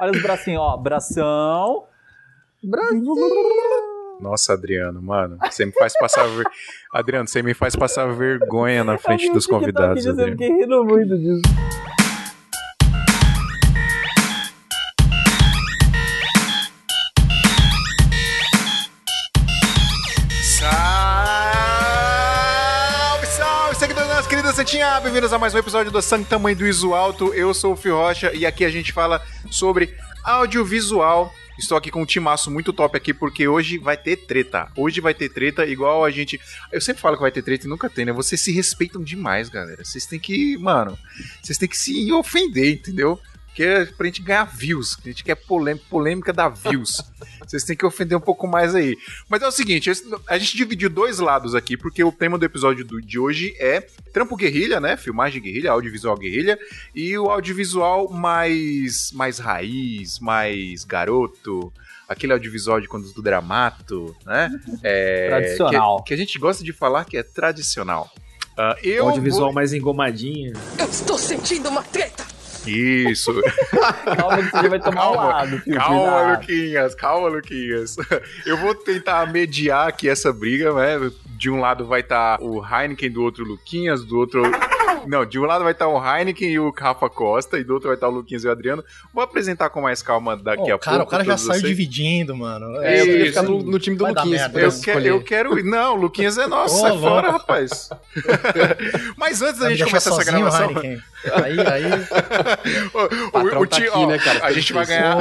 Olha os bracinhos, ó. Bração. Bracinho. Nossa, Adriano, mano, você me faz passar ver... Adriano, você me faz passar vergonha na frente dos convidados. Eu fiquei rindo muito disso. Santinha, bem-vindos a mais um episódio do Sangue Tamanho do Iso Alto. Eu sou o Fio Rocha e aqui a gente fala sobre audiovisual. Estou aqui com um timaço muito top aqui porque hoje vai ter treta. Hoje vai ter treta igual a gente. Eu sempre falo que vai ter treta e nunca tem, né? Vocês se respeitam demais, galera. Vocês têm que, mano, vocês têm que se ofender, entendeu? Porque é pra gente ganhar views. A gente quer polêmica, polêmica da views. Vocês têm que ofender um pouco mais aí. Mas é o seguinte, a gente dividiu dois lados aqui, porque o tema do episódio de hoje é trampo guerrilha, né? Filmagem guerrilha, audiovisual guerrilha, e o audiovisual mais, mais raiz, mais garoto, aquele audiovisual de quando do dramato, né? É, tradicional. Que, que, a gente gosta de falar que é tradicional. Uh, eu audiovisual vou... mais engomadinho. Eu estou sentindo uma treta! Isso. calma que você vai tomar calma, um lado. Filho, calma, Luquinhas, calma, Luquinhas. Eu vou tentar mediar aqui essa briga, né? De um lado vai estar tá o Heineken, do outro o Luquinhas, do outro não, de um lado vai estar o Heineken e o Rafa Costa, e do outro vai estar o Luquinhas e o Adriano. Vou apresentar com mais calma daqui oh, a cara, pouco. O cara já saiu dividindo, mano. É, eu queria ficar no, no time do vai Luquinhas. Eu, que, eu, quero. Não, o Luquinhas é nosso. Oh, sai fora, rapaz. Mas antes da gente começar essa gravação. Heineken. Aí, aí. o, o, o, tá aqui, ó, né, cara? A gente vai ganhar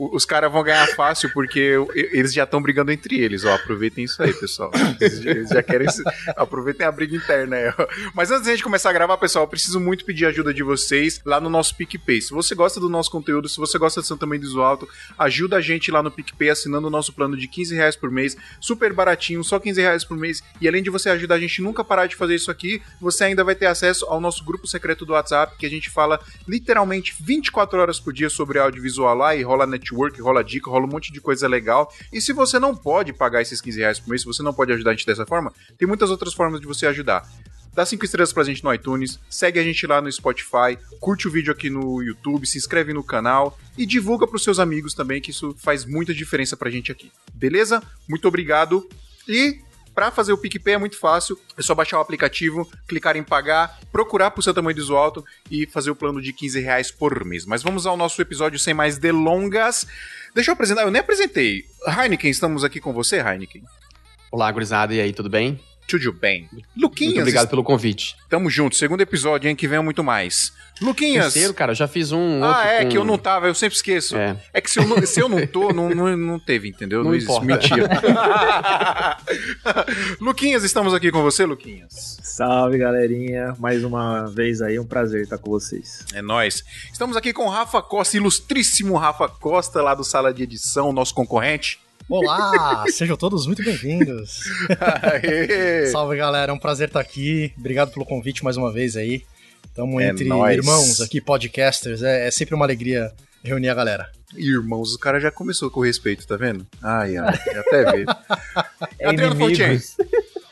os caras vão ganhar fácil porque eles já estão brigando entre eles, ó. Aproveitem isso aí, pessoal. Eles já querem. Aproveitem a briga interna aí. Mas antes da gente começar a gravar, pessoal, eu preciso muito pedir ajuda de vocês lá no nosso PicPay. Se você gosta do nosso conteúdo, se você gosta de Santa Mãe do Alto, ajuda a gente lá no PicPay assinando o nosso plano de 15 reais por mês, super baratinho, só 15 reais por mês. E além de você ajudar a gente nunca parar de fazer isso aqui, você ainda vai ter acesso ao nosso grupo secreto do WhatsApp, que a gente fala literalmente 24 horas por dia sobre audiovisual lá e rola net network, rola dica, rola um monte de coisa legal. E se você não pode pagar esses 15 reais por mês, se você não pode ajudar a gente dessa forma, tem muitas outras formas de você ajudar. Dá 5 estrelas pra gente no iTunes, segue a gente lá no Spotify, curte o vídeo aqui no YouTube, se inscreve no canal e divulga pros seus amigos também, que isso faz muita diferença pra gente aqui. Beleza? Muito obrigado e para fazer o PicPay é muito fácil, é só baixar o aplicativo, clicar em pagar, procurar por seu tamanho do alto e fazer o plano de 15 reais por mês. Mas vamos ao nosso episódio sem mais delongas. Deixa eu apresentar, eu nem apresentei. Heineken, estamos aqui com você, Heineken. Olá, gurizada, e aí, tudo bem? Tudo bem. Luquinhas. Muito obrigado pelo convite. Tamo junto. Segundo episódio, hein? Que venha muito mais. Luquinhas. Terceiro, cara, já fiz um. Ah, é, com... que eu não tava, eu sempre esqueço. É, é que se eu não, se eu não tô, não, não, não teve, entendeu? Não, não importa. Mentira. Luquinhas, estamos aqui com você, Luquinhas. Salve, galerinha. Mais uma vez aí, um prazer estar com vocês. É nós. Estamos aqui com o Rafa Costa, ilustríssimo Rafa Costa, lá do Sala de Edição, nosso concorrente. Olá, sejam todos muito bem-vindos. Salve, galera, é um prazer estar aqui. Obrigado pelo convite mais uma vez aí. Estamos é entre nóis. irmãos aqui, podcasters. É, é, sempre uma alegria reunir a galera. Irmãos, o cara já começou com respeito, tá vendo? Ai, ai, até ver. é Adriano Fontaine.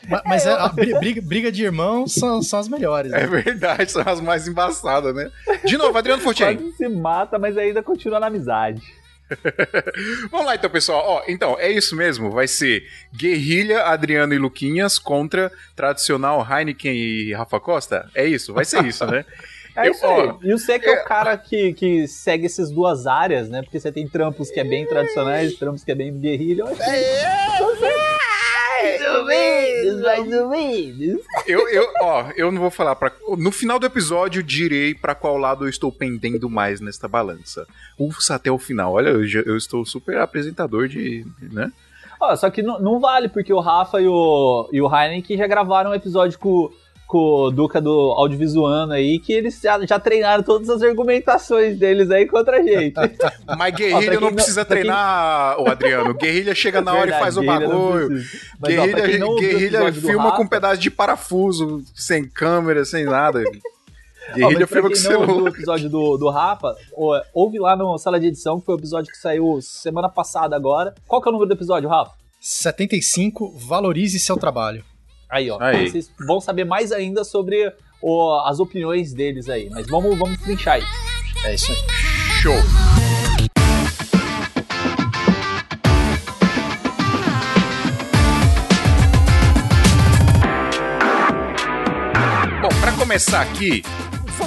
Mas, mas é, a briga, briga, de irmãos são, são as melhores. Né? É verdade, são as mais embaçadas, né? De novo, Adriano Fontaine. Quase se mata, mas ainda continua na amizade. Vamos lá então, pessoal. Ó, então, é isso mesmo. Vai ser Guerrilha, Adriano e Luquinhas contra tradicional Heineken e Rafa Costa? É isso, vai ser isso, né? É eu, isso ó, e você que é, é o cara que, que segue essas duas áreas, né? Porque você tem trampos que é bem tradicionais, trampos que é bem guerrilha. Eu acho que é, você mais ou menos, mais ou menos. Eu, eu, ó, eu não vou falar. Pra, no final do episódio, direi para qual lado eu estou pendendo mais nesta balança. Ufa, até o final. Olha, eu, eu estou super apresentador de. né? Ó, só que não, não vale, porque o Rafa e o, e o Heineken já gravaram um episódio com com o Duca do Audiovisuano aí, que eles já, já treinaram todas as argumentações deles aí contra a gente. Mas guerrilha ó, não precisa não, treinar, quem... Adriano. Guerrilha chega na hora Verdade, e faz o bagulho. Mas, guerrilha, ó, guerrilha filma com um pedaço de parafuso, sem câmera, sem nada. Guerrilha filma com celular. o episódio do, do Rafa, ouve lá no Sala de Edição, que foi o episódio que saiu semana passada agora. Qual que é o número do episódio, Rafa? 75, valorize seu trabalho. Aí, ó. Aí. Vocês vão saber mais ainda sobre o, as opiniões deles aí. Mas vamos, vamos trinchar. É isso aí. Show! Bom, para começar aqui,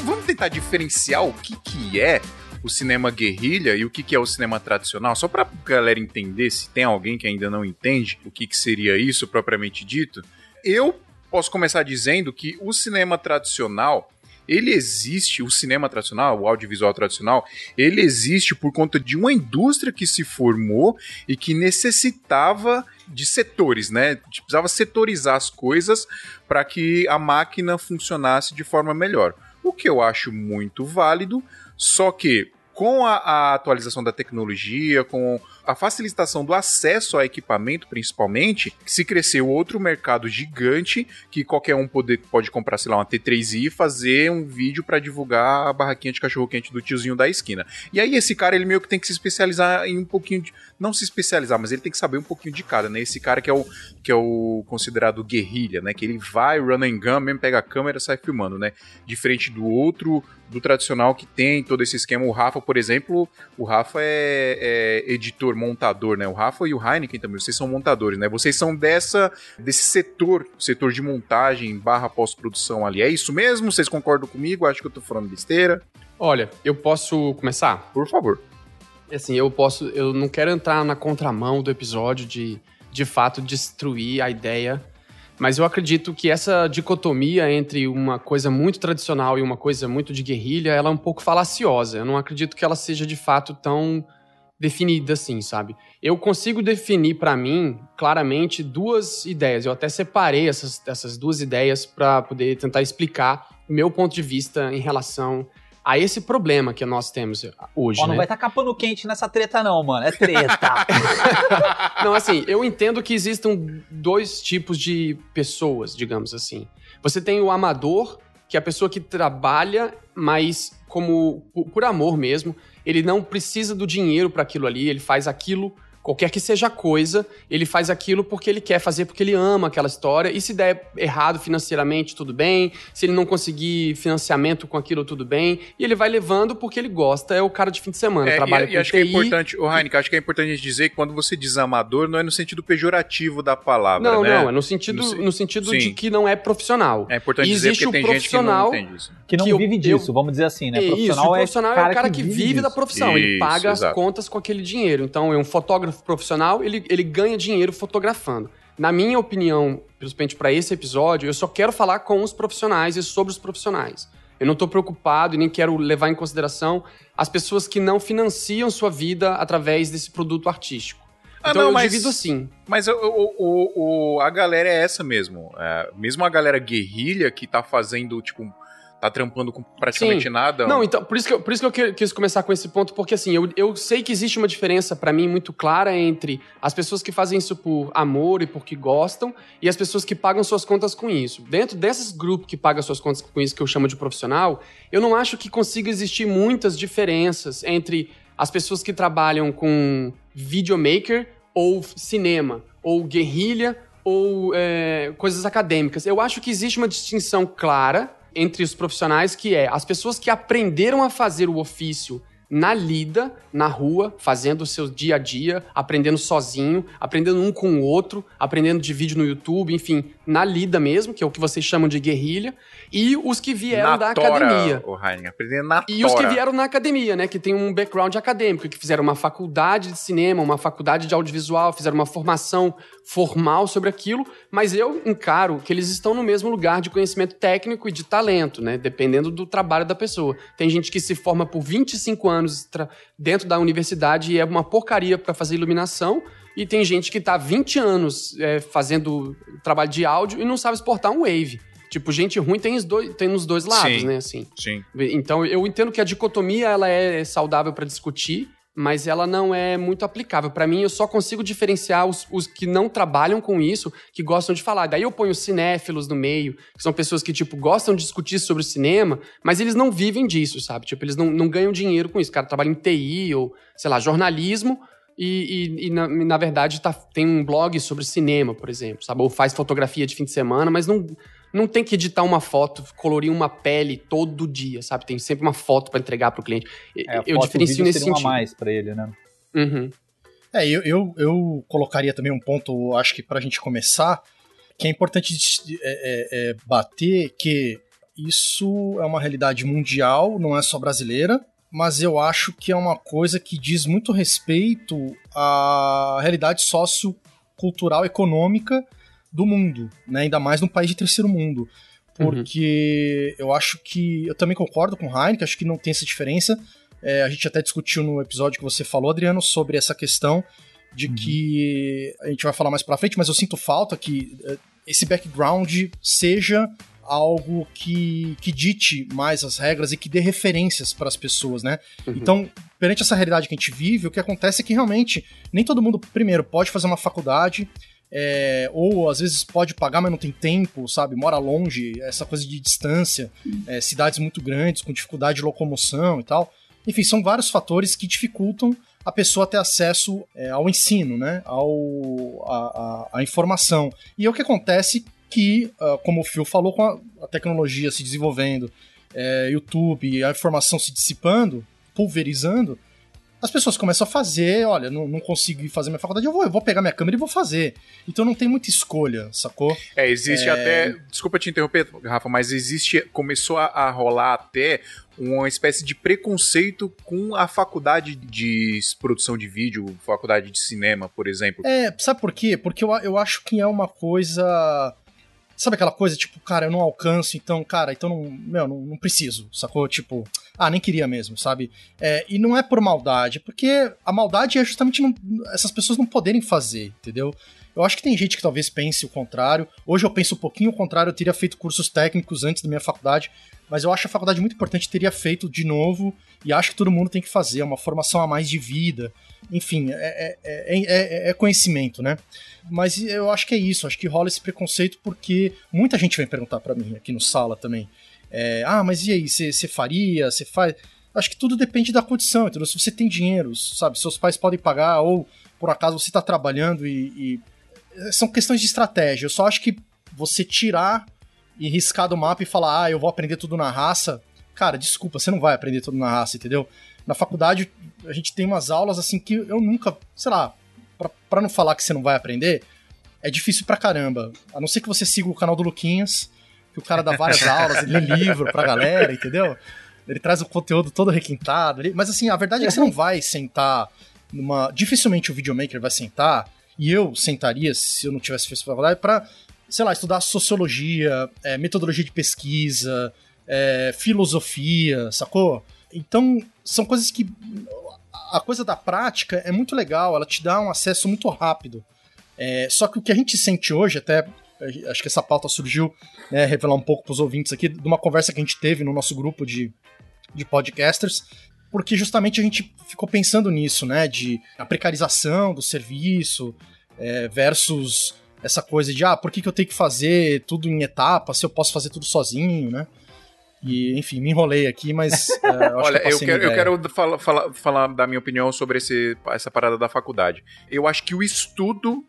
vamos tentar diferenciar o que, que é o cinema guerrilha e o que, que é o cinema tradicional, só para a galera entender, se tem alguém que ainda não entende o que, que seria isso propriamente dito, eu posso começar dizendo que o cinema tradicional ele existe, o cinema tradicional, o audiovisual tradicional, ele existe por conta de uma indústria que se formou e que necessitava de setores, né? Precisava setorizar as coisas para que a máquina funcionasse de forma melhor. O que eu acho muito válido, só que com a, a atualização da tecnologia, com a facilitação do acesso ao equipamento, principalmente, se cresceu outro mercado gigante que qualquer um pode, comprar, sei lá, uma T3i e fazer um vídeo para divulgar a barraquinha de cachorro-quente do tiozinho da esquina. E aí esse cara, ele meio que tem que se especializar em um pouquinho de... Não se especializar, mas ele tem que saber um pouquinho de cada, né? Esse cara que é o, que é o considerado guerrilha, né? Que ele vai, run and gun, mesmo pega a câmera sai filmando, né? Diferente do outro, do tradicional que tem todo esse esquema. O Rafa, por exemplo, o Rafa é, é editor montador, montador, né? O Rafa e o Heineken também, vocês são montadores, né? Vocês são dessa desse setor, setor de montagem barra pós-produção ali. É isso mesmo? Vocês concordam comigo? Acho que eu tô falando besteira. Olha, eu posso começar? Por favor. Assim, eu posso. Eu não quero entrar na contramão do episódio de, de fato, destruir a ideia mas eu acredito que essa dicotomia entre uma coisa muito tradicional e uma coisa muito de guerrilha, ela é um pouco falaciosa. Eu não acredito que ela seja de fato tão definida assim, sabe? Eu consigo definir para mim claramente duas ideias. Eu até separei essas, essas duas ideias para poder tentar explicar o meu ponto de vista em relação a esse problema que nós temos hoje. Ó, não né? vai estar tá capando quente nessa treta, não, mano. É treta. não, assim, eu entendo que existam dois tipos de pessoas, digamos assim. Você tem o amador, que é a pessoa que trabalha, mas como por, por amor mesmo. Ele não precisa do dinheiro para aquilo ali, ele faz aquilo qualquer que seja a coisa, ele faz aquilo porque ele quer fazer, porque ele ama aquela história. E se der errado financeiramente, tudo bem. Se ele não conseguir financiamento com aquilo, tudo bem. E ele vai levando porque ele gosta. É o cara de fim de semana, é, trabalha e, com e acho TI. que é importante, o Heineken, acho que é importante dizer que quando você diz amador, não é no sentido pejorativo da palavra, Não, né? não, é no sentido, no, no sentido de que não é profissional. É importante e dizer porque tem gente que não entende isso. Que não que vive eu, disso, eu, vamos dizer assim, né? Profissional isso, o profissional é, é o cara que, que vive, vive da profissão. Isso, ele paga exato. as contas com aquele dinheiro. Então, é um fotógrafo fotógrafo profissional, ele, ele ganha dinheiro fotografando. Na minha opinião, principalmente para esse episódio, eu só quero falar com os profissionais e sobre os profissionais. Eu não estou preocupado e nem quero levar em consideração as pessoas que não financiam sua vida através desse produto artístico. Ah, então não, eu mas, divido assim. Mas o, o, o, a galera é essa mesmo. É, mesmo a galera guerrilha que tá fazendo, tipo, tá trampando com praticamente Sim. nada. Não, então, por isso que, eu, por isso que eu quis começar com esse ponto, porque assim, eu, eu sei que existe uma diferença para mim muito clara entre as pessoas que fazem isso por amor e porque gostam e as pessoas que pagam suas contas com isso. Dentro desses grupos que pagam suas contas com isso, que eu chamo de profissional, eu não acho que consiga existir muitas diferenças entre as pessoas que trabalham com videomaker ou cinema, ou guerrilha, ou é, coisas acadêmicas. Eu acho que existe uma distinção clara entre os profissionais, que é as pessoas que aprenderam a fazer o ofício na lida, na rua, fazendo o seu dia a dia, aprendendo sozinho, aprendendo um com o outro, aprendendo de vídeo no YouTube, enfim, na lida mesmo, que é o que vocês chamam de guerrilha, e os que vieram na da tora, academia. O Heine, aprendendo na e tora. os que vieram na academia, né, que tem um background acadêmico, que fizeram uma faculdade de cinema, uma faculdade de audiovisual, fizeram uma formação formal sobre aquilo, mas eu encaro que eles estão no mesmo lugar de conhecimento técnico e de talento, né, dependendo do trabalho da pessoa. Tem gente que se forma por 25 anos anos dentro da universidade e é uma porcaria para fazer iluminação. E tem gente que está 20 anos é, fazendo trabalho de áudio e não sabe exportar um Wave. Tipo, gente ruim tem, os dois, tem nos dois lados, sim, né? Assim. Sim. Então, eu entendo que a dicotomia ela é saudável para discutir, mas ela não é muito aplicável. Para mim, eu só consigo diferenciar os, os, que não trabalham com isso, que gostam de falar. Daí eu ponho cinéfilos no meio, que são pessoas que, tipo, gostam de discutir sobre o cinema, mas eles não vivem disso, sabe? Tipo, eles não, não ganham dinheiro com isso. Cara trabalha em TI ou, sei lá, jornalismo, e, e, e na, na, verdade tá, tem um blog sobre cinema, por exemplo, sabe? Ou faz fotografia de fim de semana, mas não, não tem que editar uma foto, colorir uma pele todo dia, sabe? Tem sempre uma foto para entregar para o cliente. É, eu diferencio nesse sentido. Uma mais para ele, né? Uhum. É, eu, eu, eu, colocaria também um ponto, acho que para a gente começar, que é importante é, é, é, bater que isso é uma realidade mundial, não é só brasileira, mas eu acho que é uma coisa que diz muito respeito à realidade sociocultural econômica do mundo, né? ainda mais num país de terceiro mundo. Porque uhum. eu acho que. Eu também concordo com o Heineken, acho que não tem essa diferença. É, a gente até discutiu no episódio que você falou, Adriano, sobre essa questão de uhum. que. A gente vai falar mais pra frente, mas eu sinto falta que é, esse background seja algo que, que dite mais as regras e que dê referências para as pessoas, né? Uhum. Então, perante essa realidade que a gente vive, o que acontece é que realmente nem todo mundo, primeiro, pode fazer uma faculdade, é, ou às vezes pode pagar, mas não tem tempo, sabe? Mora longe, essa coisa de distância, é, cidades muito grandes, com dificuldade de locomoção e tal. Enfim, são vários fatores que dificultam a pessoa ter acesso é, ao ensino, né? Ao, a, a, a, informação. E é o que acontece que, uh, como o Phil falou, com a, a tecnologia se desenvolvendo, é, YouTube, a informação se dissipando, pulverizando, as pessoas começam a fazer, olha, não, não consigo fazer minha faculdade, eu vou, eu vou pegar minha câmera e vou fazer. Então não tem muita escolha, sacou? É, existe é... até. Desculpa te interromper, Rafa, mas existe. Começou a, a rolar até uma espécie de preconceito com a faculdade de produção de vídeo, faculdade de cinema, por exemplo. É, sabe por quê? Porque eu, eu acho que é uma coisa Sabe aquela coisa, tipo, cara, eu não alcanço, então, cara, então não, meu, não, não preciso, sacou? Tipo, ah, nem queria mesmo, sabe? É, e não é por maldade, porque a maldade é justamente não, essas pessoas não poderem fazer, entendeu? Eu acho que tem gente que talvez pense o contrário. Hoje eu penso um pouquinho o contrário, eu teria feito cursos técnicos antes da minha faculdade, mas eu acho a faculdade muito importante, teria feito de novo, e acho que todo mundo tem que fazer, é uma formação a mais de vida. Enfim, é, é, é, é conhecimento, né? Mas eu acho que é isso, acho que rola esse preconceito porque muita gente vem perguntar para mim aqui no sala também. É, ah, mas e aí, você faria? Você faz? Acho que tudo depende da condição, entendeu? Se você tem dinheiro, sabe? Seus pais podem pagar, ou por acaso você tá trabalhando e, e. São questões de estratégia. Eu só acho que você tirar e riscar do mapa e falar, ah, eu vou aprender tudo na raça. Cara, desculpa, você não vai aprender tudo na raça, entendeu? Na faculdade, a gente tem umas aulas assim que eu nunca, sei lá, para não falar que você não vai aprender, é difícil pra caramba. A não ser que você siga o canal do Luquinhas, que o cara dá várias aulas, ele lê livro pra galera, entendeu? Ele traz o conteúdo todo requintado. Mas assim, a verdade é que você não vai sentar numa. Dificilmente o videomaker vai sentar, e eu sentaria se eu não tivesse feito faculdade, pra, sei lá, estudar sociologia, é, metodologia de pesquisa, é, filosofia, sacou? Então, são coisas que a coisa da prática é muito legal, ela te dá um acesso muito rápido. É, só que o que a gente sente hoje, até acho que essa pauta surgiu, né, revelar um pouco para os ouvintes aqui, de uma conversa que a gente teve no nosso grupo de, de podcasters, porque justamente a gente ficou pensando nisso, né, de a precarização do serviço é, versus essa coisa de, ah, por que, que eu tenho que fazer tudo em etapas se eu posso fazer tudo sozinho, né? E, enfim, me enrolei aqui, mas. Uh, Olha, eu, eu quero, eu quero falar, falar, falar da minha opinião sobre esse, essa parada da faculdade. Eu acho que o estudo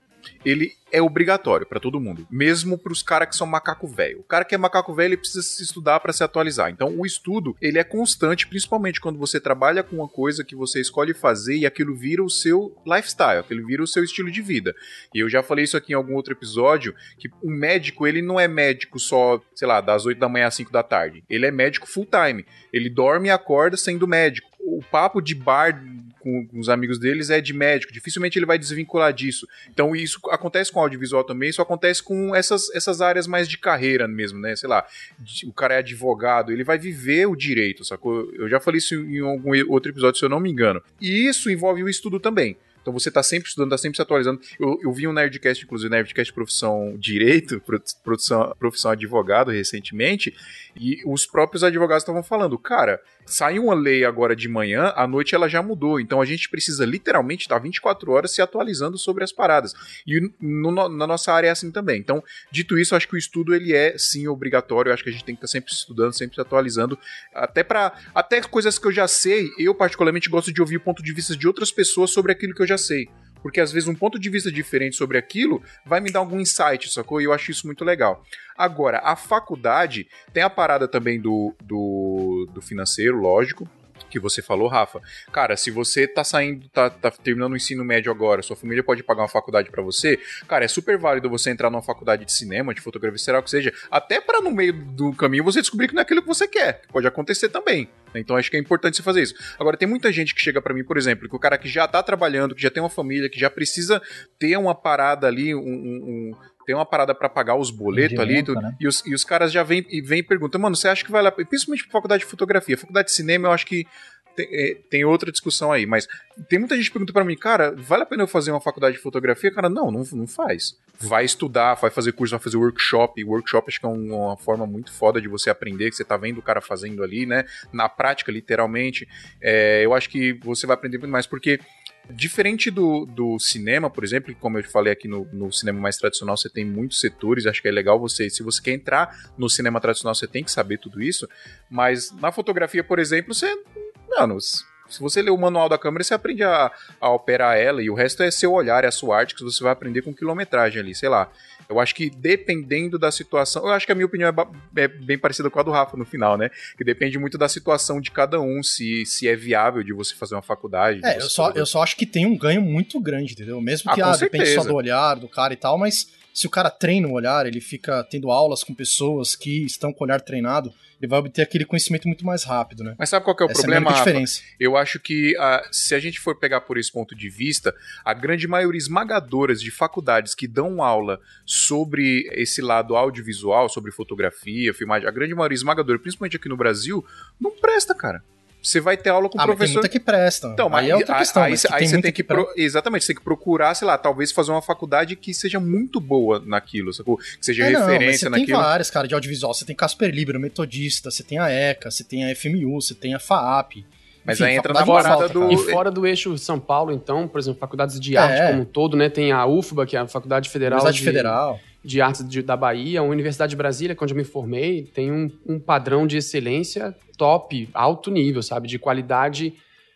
ele é obrigatório para todo mundo, mesmo para os caras que são macaco velho. O cara que é macaco velho ele precisa se estudar para se atualizar. Então, o estudo ele é constante, principalmente quando você trabalha com uma coisa que você escolhe fazer e aquilo vira o seu lifestyle, aquilo vira o seu estilo de vida. E eu já falei isso aqui em algum outro episódio que um médico ele não é médico só, sei lá, das 8 da manhã às 5 da tarde. Ele é médico full time. Ele dorme e acorda sendo médico. O papo de bar com, com, os amigos deles é de médico. Dificilmente ele vai desvincular disso. Então isso acontece com audiovisual também, isso acontece com essas, essas áreas mais de carreira mesmo, né? Sei lá, o cara é advogado, ele vai viver o direito, sacou? Eu já falei isso em algum outro episódio, se eu não me engano. E isso envolve o estudo também. Então você está sempre estudando, está sempre se atualizando. Eu, eu vi um Nerdcast, inclusive, Nerdcast Profissão Direito, profissão, profissão advogado recentemente, e os próprios advogados estavam falando, cara, saiu uma lei agora de manhã, à noite ela já mudou. Então a gente precisa literalmente estar 24 horas se atualizando sobre as paradas. E no, na nossa área é assim também. Então, dito isso, acho que o estudo ele é sim obrigatório. Acho que a gente tem que estar sempre estudando, sempre se atualizando, até para até coisas que eu já sei. Eu particularmente gosto de ouvir o ponto de vista de outras pessoas sobre aquilo que eu já sei porque às vezes um ponto de vista diferente sobre aquilo vai me dar algum insight, sacou? E eu acho isso muito legal. Agora, a faculdade tem a parada também do, do, do financeiro, lógico. Que você falou, Rafa. Cara, se você tá saindo, tá, tá terminando o ensino médio agora, sua família pode pagar uma faculdade para você, cara, é super válido você entrar numa faculdade de cinema, de fotografia, será o que seja, até para no meio do caminho você descobrir que não é aquilo que você quer. Que pode acontecer também. Né? Então acho que é importante você fazer isso. Agora, tem muita gente que chega para mim, por exemplo, que o cara que já tá trabalhando, que já tem uma família, que já precisa ter uma parada ali, um, um, tem uma parada para pagar os boletos ali, né? e, os, e os caras já vêm e vem e perguntam, mano, você acha que vale a pena? Principalmente pra faculdade de fotografia. Faculdade de cinema, eu acho que tem, é, tem, outra discussão aí, mas tem muita gente que pergunta para mim, cara, vale a pena eu fazer uma faculdade de fotografia? Cara, não, não, não faz. Vai estudar, vai fazer curso, vai fazer workshop. Workshop acho que é uma forma muito foda de você aprender, que você tá vendo o cara fazendo ali, né? Na prática, literalmente. É, eu acho que você vai aprender muito mais, porque Diferente do, do cinema, por exemplo, como eu falei aqui no, no cinema mais tradicional, você tem muitos setores, acho que é legal você, se você quer entrar no cinema tradicional, você tem que saber tudo isso, mas na fotografia, por exemplo, você, mano, se você ler o manual da câmera, você aprende a, a operar ela e o resto é seu olhar, é a sua arte que você vai aprender com quilometragem ali, sei lá. Eu acho que dependendo da situação, eu acho que a minha opinião é, é, bem parecida com a do Rafa no final, né? Que depende muito da situação de cada um, se, se é viável de você fazer uma faculdade. É, eu só, eu só acho que tem um ganho muito grande, entendeu? Mesmo ah, que ah, ah depende só do olhar do cara e tal, mas se o cara treina o olhar, ele fica tendo aulas com pessoas que estão com o olhar treinado, ele vai obter aquele conhecimento muito mais rápido, né? Mas sabe qual que é o Essa problema? É a diferença. Eu acho que uh, se a gente for pegar por esse ponto de vista, a grande maioria esmagadora de faculdades que dão aula sobre esse lado audiovisual, sobre fotografia, filmagem, a grande maioria esmagadora, principalmente aqui no Brasil, não presta, cara você vai ter aula com ah, o professor. Mas tem muita que presta. Então, mas aí é outra questão. Aí, aí, aí você tem que. Pro... Exatamente, você tem que procurar, sei lá, talvez fazer uma faculdade que seja muito boa naquilo, sacou? Que seja é, referência não, você naquilo. Tem várias, cara, de audiovisual. Você tem Casper Libero, Metodista, você tem a ECA, você tem a FMU, você tem a FAAP. Mas Enfim, aí entra na parada do. E fora do eixo São Paulo, então, por exemplo, faculdades de arte é. como um todo, né? Tem a UFBA, que é a Faculdade Federal. Universidade de... Federal de Artes de, da Bahia, a Universidade de Brasília, onde eu me formei, tem um, um padrão de excelência top, alto nível, sabe? De qualidade,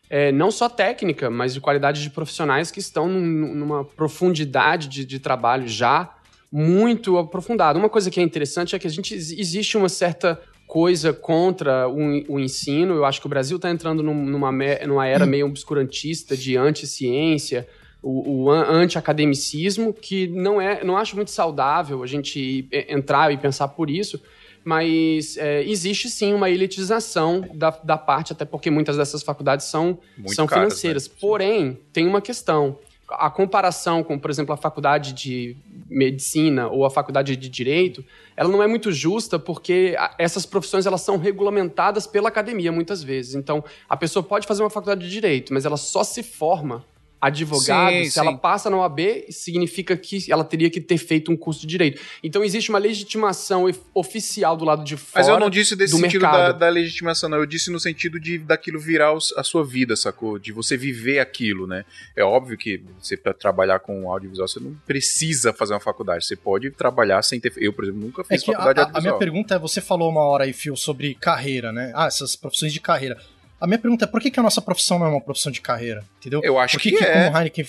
é, não só técnica, mas de qualidade de profissionais que estão num, numa profundidade de, de trabalho já muito aprofundada. Uma coisa que é interessante é que a gente existe uma certa coisa contra o, o ensino. Eu acho que o Brasil está entrando numa, numa era meio obscurantista de anti-ciência, o, o anti-academicismo, que não é, não acho muito saudável a gente entrar e pensar por isso, mas é, existe sim uma elitização da, da parte, até porque muitas dessas faculdades são, são caras, financeiras. Né? Porém, tem uma questão. A comparação com, por exemplo, a faculdade de medicina ou a faculdade de direito, ela não é muito justa porque essas profissões elas são regulamentadas pela academia muitas vezes. Então, a pessoa pode fazer uma faculdade de direito, mas ela só se forma advogado, sim, se sim. ela passa na OAB, significa que ela teria que ter feito um curso de direito. Então existe uma legitimação oficial do lado de fora. Mas eu não disse desse sentido da, da, legitimação, não. Eu disse no sentido de daquilo virar a sua vida, sacou? De você viver aquilo, né? É óbvio que você para trabalhar com audiovisual você não precisa fazer uma faculdade. Você pode trabalhar sem ter. Eu, por exemplo, nunca fiz é faculdade a, de audiovisual. A minha pergunta é: você falou uma hora aí, Fio, sobre carreira, né? Ah, essas profissões de carreira. A minha pergunta é por que, que a nossa profissão não é uma profissão de carreira? Entendeu? Eu acho que, que, que é. Como Heineken...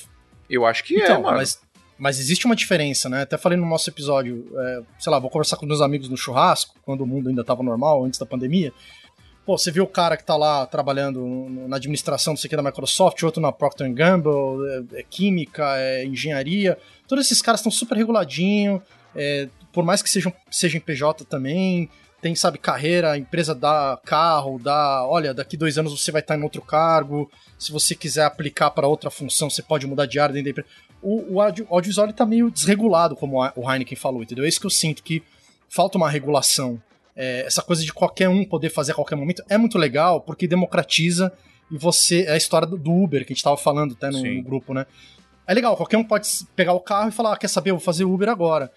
Eu acho que é, então, é, mano. Mas, mas existe uma diferença, né? Até falei no nosso episódio, é, sei lá, vou conversar com meus amigos no churrasco, quando o mundo ainda estava normal, antes da pandemia. Pô, você viu o cara que tá lá trabalhando na administração, não sei o que, da Microsoft, outro na Procter Gamble, é, é química, é engenharia. Todos esses caras estão super reguladinho, é, por mais que sejam, sejam PJ também, tem, sabe, carreira, a empresa dá carro, dá, olha, daqui dois anos você vai estar em outro cargo, se você quiser aplicar para outra função, você pode mudar de área dentro da empresa. O, o audiovisual está meio desregulado, como o Heineken falou, entendeu? É isso que eu sinto, que falta uma regulação. É, essa coisa de qualquer um poder fazer a qualquer momento é muito legal, porque democratiza e você. É a história do Uber, que a gente estava falando até no, no, grupo, né? É legal, qualquer um pode pegar o carro e falar, ah, quer saber, eu vou fazer Uber agora.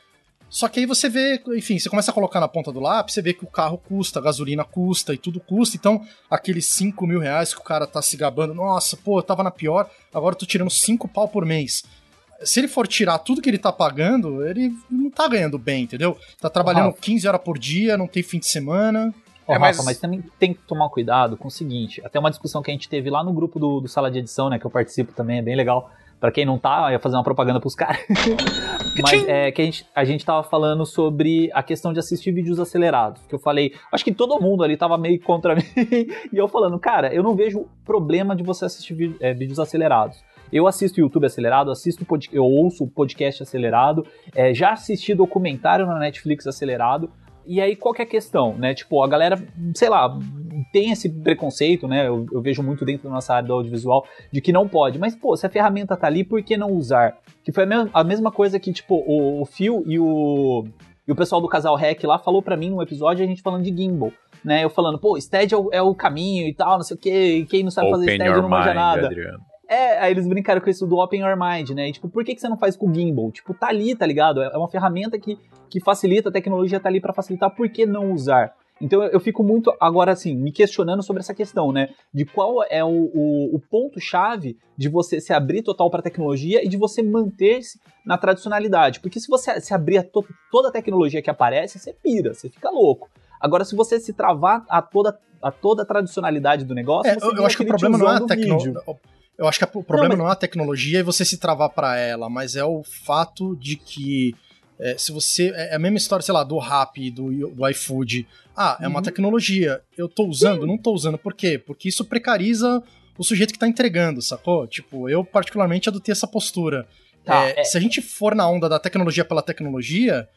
Só que aí você vê, enfim, você começa a colocar na ponta do lápis, você vê que o carro custa, a gasolina custa e tudo custa. Então, aqueles 5 mil reais que o cara tá se gabando, nossa, pô, eu tava na pior, agora eu tô tirando 5 pau por mês. Se ele for tirar tudo que ele tá pagando, ele não tá ganhando bem, entendeu? Tá trabalhando Rafa. 15 horas por dia, não tem fim de semana. Ó, é, mas... Rafa, mas também tem que tomar cuidado com o seguinte: até uma discussão que a gente teve lá no grupo do, do Sala de Edição, né? Que eu participo também, é bem legal. Para quem não tá, ia fazer uma propaganda pros caras. Mas é que a gente, a gente tava falando sobre a questão de assistir vídeos acelerados. Que eu falei, acho que todo mundo ali tava meio contra mim. e eu falando, cara, eu não vejo problema de você assistir é, vídeos acelerados. Eu assisto YouTube acelerado, assisto eu ouço podcast acelerado, é, já assisti documentário na Netflix acelerado. E aí, qual que é a questão, né? Tipo, a galera, sei lá, tem esse preconceito, né? Eu, eu, vejo muito dentro da nossa área do audiovisual de que não pode. Mas, pô, se a ferramenta tá ali, por que não usar? Que foi a, me a mesma coisa que, tipo, o, o Phil e o, e o pessoal do Casal Hack lá falou para mim num episódio, a gente falando de gimbal. Né, eu falando, pô, stead é o, é o caminho e tal, não sei o que, quem não sabe Open fazer stead não manja nada. Adriano. É, aí eles brincaram com isso do Open Your Mind, né? E, tipo, por que, que você não faz com o Gimbal? Tipo, tá ali, tá ligado? É uma ferramenta que, que facilita, a tecnologia tá ali para facilitar, por que não usar? Então eu fico muito, agora assim, me questionando sobre essa questão, né? De qual é o, o, o ponto-chave de você se abrir total para a tecnologia e de você manter-se na tradicionalidade. Porque se você se abrir a to, toda a tecnologia que aparece, você pira, você fica louco. Agora, se você se travar a toda a, toda a tradicionalidade do negócio, é, eu, eu acho que o problema não é a tecnologia. Eu acho que o problema não, mas... não é a tecnologia e você se travar para ela, mas é o fato de que é, se você. É, é a mesma história, sei lá, do rap, do, do iFood. Ah, é uhum. uma tecnologia. Eu tô usando? Sim. Não tô usando. Por quê? Porque isso precariza o sujeito que tá entregando, sacou? Tipo, eu particularmente adotei essa postura. Tá, é, é... Se a gente for na onda da tecnologia pela tecnologia,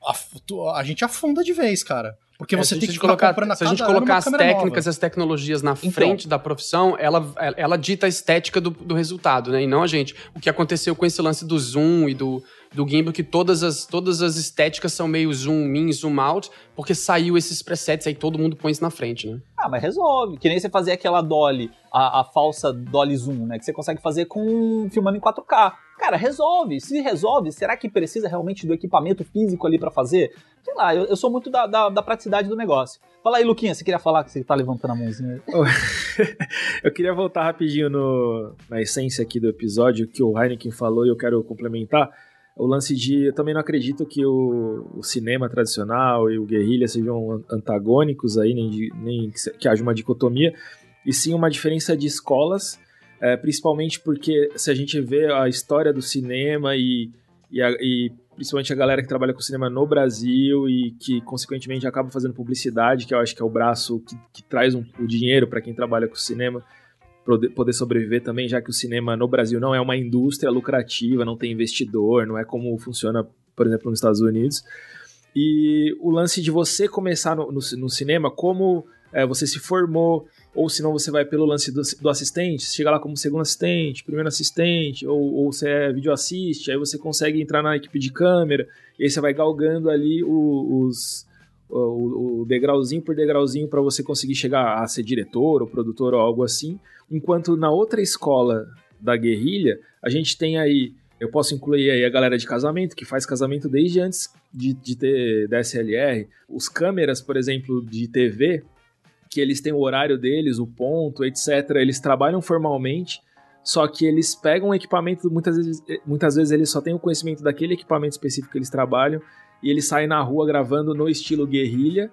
a, a gente afunda de vez, cara. Porque é, você tem que colocar, Se a gente colocar as técnicas, nova. as tecnologias na então, frente da profissão, ela, ela dita a estética do, do resultado, né? E não a gente. O que aconteceu com esse lance do zoom e do, do gimbal, que todas as, todas as estéticas são meio zoom in, zoom out, porque saiu esses presets aí, todo mundo põe isso na frente, né? Ah, mas resolve. Que nem você fazer aquela dolly, a, a falsa dolly zoom, né? Que você consegue fazer com filmando em 4K. Cara, resolve. Se resolve, será que precisa realmente do equipamento físico ali para fazer? Sei lá, eu, eu sou muito da, da, da, praticidade do negócio. Fala aí, Luquinha, você queria falar que você tá levantando a mãozinha? eu queria voltar rapidinho no, na essência aqui do episódio que o Heineken falou e eu quero complementar. O lance de. Eu também não acredito que o, o cinema tradicional e o guerrilha sejam antagônicos aí, nem, nem que haja uma dicotomia, e sim uma diferença de escolas, é, principalmente porque se a gente vê a história do cinema e, e, a, e principalmente a galera que trabalha com cinema no Brasil e que, consequentemente, acaba fazendo publicidade, que eu acho que é o braço que, que traz um, o dinheiro para quem trabalha com cinema poder sobreviver também, já que o cinema no Brasil não é uma indústria lucrativa, não tem investidor, não é como funciona, por exemplo, nos Estados Unidos. E o lance de você começar no, no, no cinema, como é, você se formou, ou se não você vai pelo lance do, do assistente, chega lá como segundo assistente, primeiro assistente, ou, ou você é videoassiste, aí você consegue entrar na equipe de câmera, e aí você vai galgando ali os, o, o, degrauzinho por degrauzinho para você conseguir chegar a ser diretor ou produtor ou algo assim. Enquanto na outra escola da guerrilha, a gente tem aí, eu posso incluir aí a galera de casamento, que faz casamento desde antes de, de ter DSLR, os câmeras, por exemplo, de TV, que eles têm o horário deles, o ponto, etc. Eles trabalham formalmente, só que eles pegam um equipamento, muitas vezes, muitas vezes eles só têm o conhecimento daquele equipamento específico que eles trabalham, e eles saem na rua gravando no estilo guerrilha,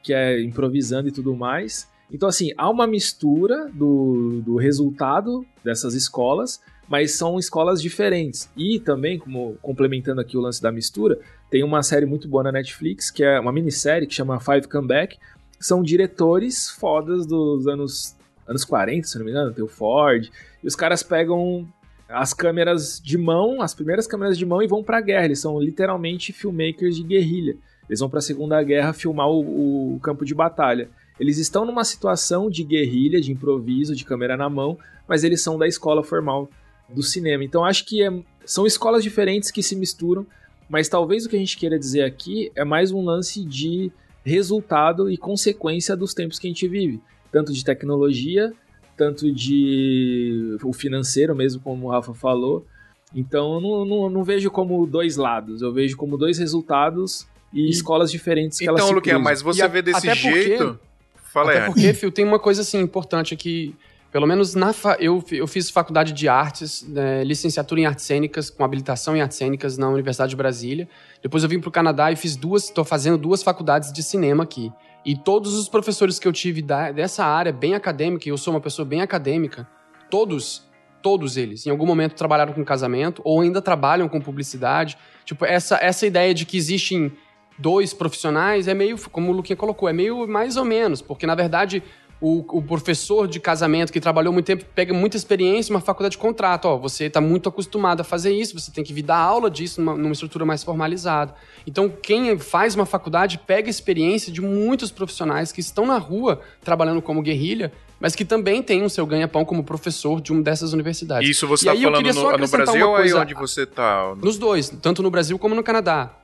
que é improvisando e tudo mais. Então, assim, há uma mistura do, do resultado dessas escolas, mas são escolas diferentes. E também, como complementando aqui o lance da mistura, tem uma série muito boa na Netflix, que é uma minissérie que chama Five Comeback, são diretores fodas dos anos, anos 40, se não me engano, tem o Ford, e os caras pegam as câmeras de mão, as primeiras câmeras de mão e vão pra guerra, eles são literalmente filmmakers de guerrilha. Eles vão para a Segunda Guerra filmar o, o campo de batalha. Eles estão numa situação de guerrilha, de improviso, de câmera na mão, mas eles são da escola formal do cinema. Então acho que é, são escolas diferentes que se misturam, mas talvez o que a gente queira dizer aqui é mais um lance de resultado e consequência dos tempos que a gente vive, tanto de tecnologia, tanto de o financeiro mesmo, como o Rafa falou. Então eu não, não, não vejo como dois lados, eu vejo como dois resultados e, e escolas diferentes que então, elas se Luquinha, mas você e vê desse jeito... Porque, Fala até aí, porque, Fio, tem uma coisa assim importante aqui pelo menos na fa... eu, eu fiz faculdade de artes, né, licenciatura em artes cênicas, com habilitação em artes cênicas na Universidade de Brasília. Depois eu vim para o Canadá e fiz duas, estou fazendo duas faculdades de cinema aqui. E todos os professores que eu tive da, dessa área bem acadêmica, e eu sou uma pessoa bem acadêmica, todos Todos eles, em algum momento trabalharam com casamento ou ainda trabalham com publicidade. Tipo, essa, essa ideia de que existem dois profissionais é meio, como o Luquinha colocou, é meio mais ou menos, porque na verdade o, o, professor de casamento que trabalhou muito tempo pega muita experiência uma faculdade de contrato. Ó, você está muito acostumado a fazer isso, você tem que vir dar aula disso numa, numa, estrutura mais formalizada. Então, quem faz uma faculdade pega experiência de muitos profissionais que estão na rua trabalhando como guerrilha, mas que também tem o seu ganha-pão como professor de uma dessas universidades. Isso você está falando no, no, Brasil ou é onde você está? Nos dois, tanto no Brasil como no Canadá.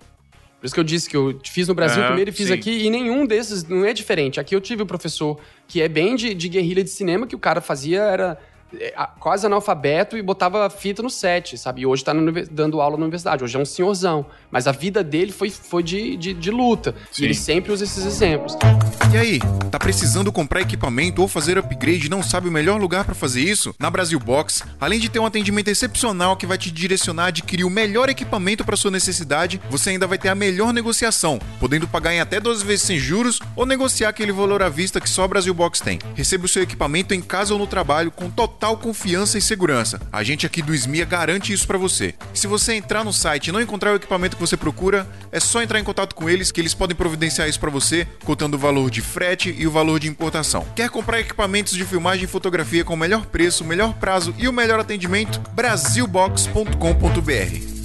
Por isso que eu disse que eu fiz no Brasil uhum, primeiro e fiz sim. aqui, e nenhum desses não é diferente. Aqui eu tive um professor que é bem de, de guerrilha de cinema, que o cara fazia era quase analfabeto e botava fita no set, sabe? E hoje tá dando aula na universidade. Hoje é um senhorzão. Mas a vida dele foi, foi de, de, de luta. Sim. E ele sempre usa esses exemplos. E aí, tá precisando comprar equipamento ou fazer upgrade e não sabe o melhor lugar para fazer isso? Na Brasil Box, além de ter um atendimento excepcional que vai te direcionar a adquirir o melhor equipamento para sua necessidade, você ainda vai ter a melhor negociação, podendo pagar em até 12 vezes sem juros ou negociar aquele valor à vista que só a Brasil Box tem. Receba o seu equipamento em casa ou no trabalho com total total confiança e segurança. A gente aqui do SMIA garante isso para você. Se você entrar no site e não encontrar o equipamento que você procura, é só entrar em contato com eles que eles podem providenciar isso para você, contando o valor de frete e o valor de importação. Quer comprar equipamentos de filmagem e fotografia com o melhor preço, o melhor prazo e o melhor atendimento? brasilbox.com.br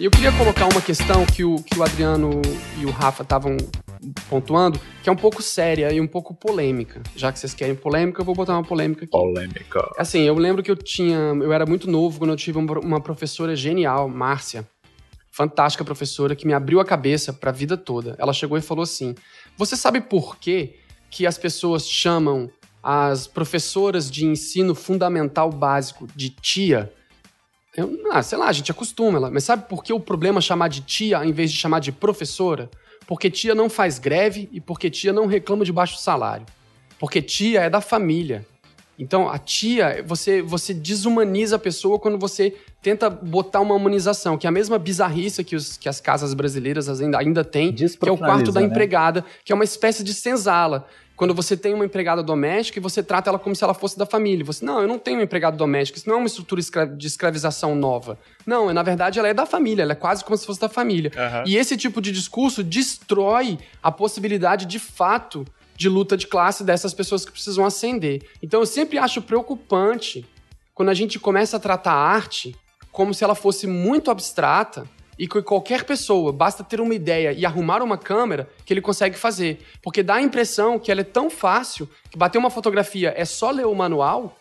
E eu queria colocar uma questão que o, que o Adriano e o Rafa estavam pontuando, que é um pouco séria e um pouco polêmica. Já que vocês querem polêmica, eu vou botar uma polêmica aqui. Polêmica. Assim, eu lembro que eu tinha. Eu era muito novo quando eu tive uma professora genial, Márcia. Fantástica professora que me abriu a cabeça para a vida toda. Ela chegou e falou assim: Você sabe por que, que as pessoas chamam as professoras de ensino fundamental básico de tia? Eu, ah, sei lá, a gente acostuma. Mas sabe por que o problema é chamar de tia em vez de chamar de professora? Porque tia não faz greve e porque tia não reclama de baixo salário. Porque tia é da família. Então, a tia, você, você desumaniza a pessoa quando você tenta botar uma humanização, que é a mesma bizarrice que, os, que as casas brasileiras ainda, ainda têm, que é o quarto da né? empregada, que é uma espécie de senzala quando você tem uma empregada doméstica e você trata ela como se ela fosse da família. Você, não, eu não tenho uma empregada doméstica, isso não é uma estrutura de escravização nova. Não, na verdade ela é da família, ela é quase como se fosse da família. Uhum. E esse tipo de discurso destrói a possibilidade de fato de luta de classe dessas pessoas que precisam ascender. Então eu sempre acho preocupante quando a gente começa a tratar a arte como se ela fosse muito abstrata e que qualquer pessoa, basta ter uma ideia e arrumar uma câmera, que ele consegue fazer. Porque dá a impressão que ela é tão fácil, que bater uma fotografia é só ler o manual,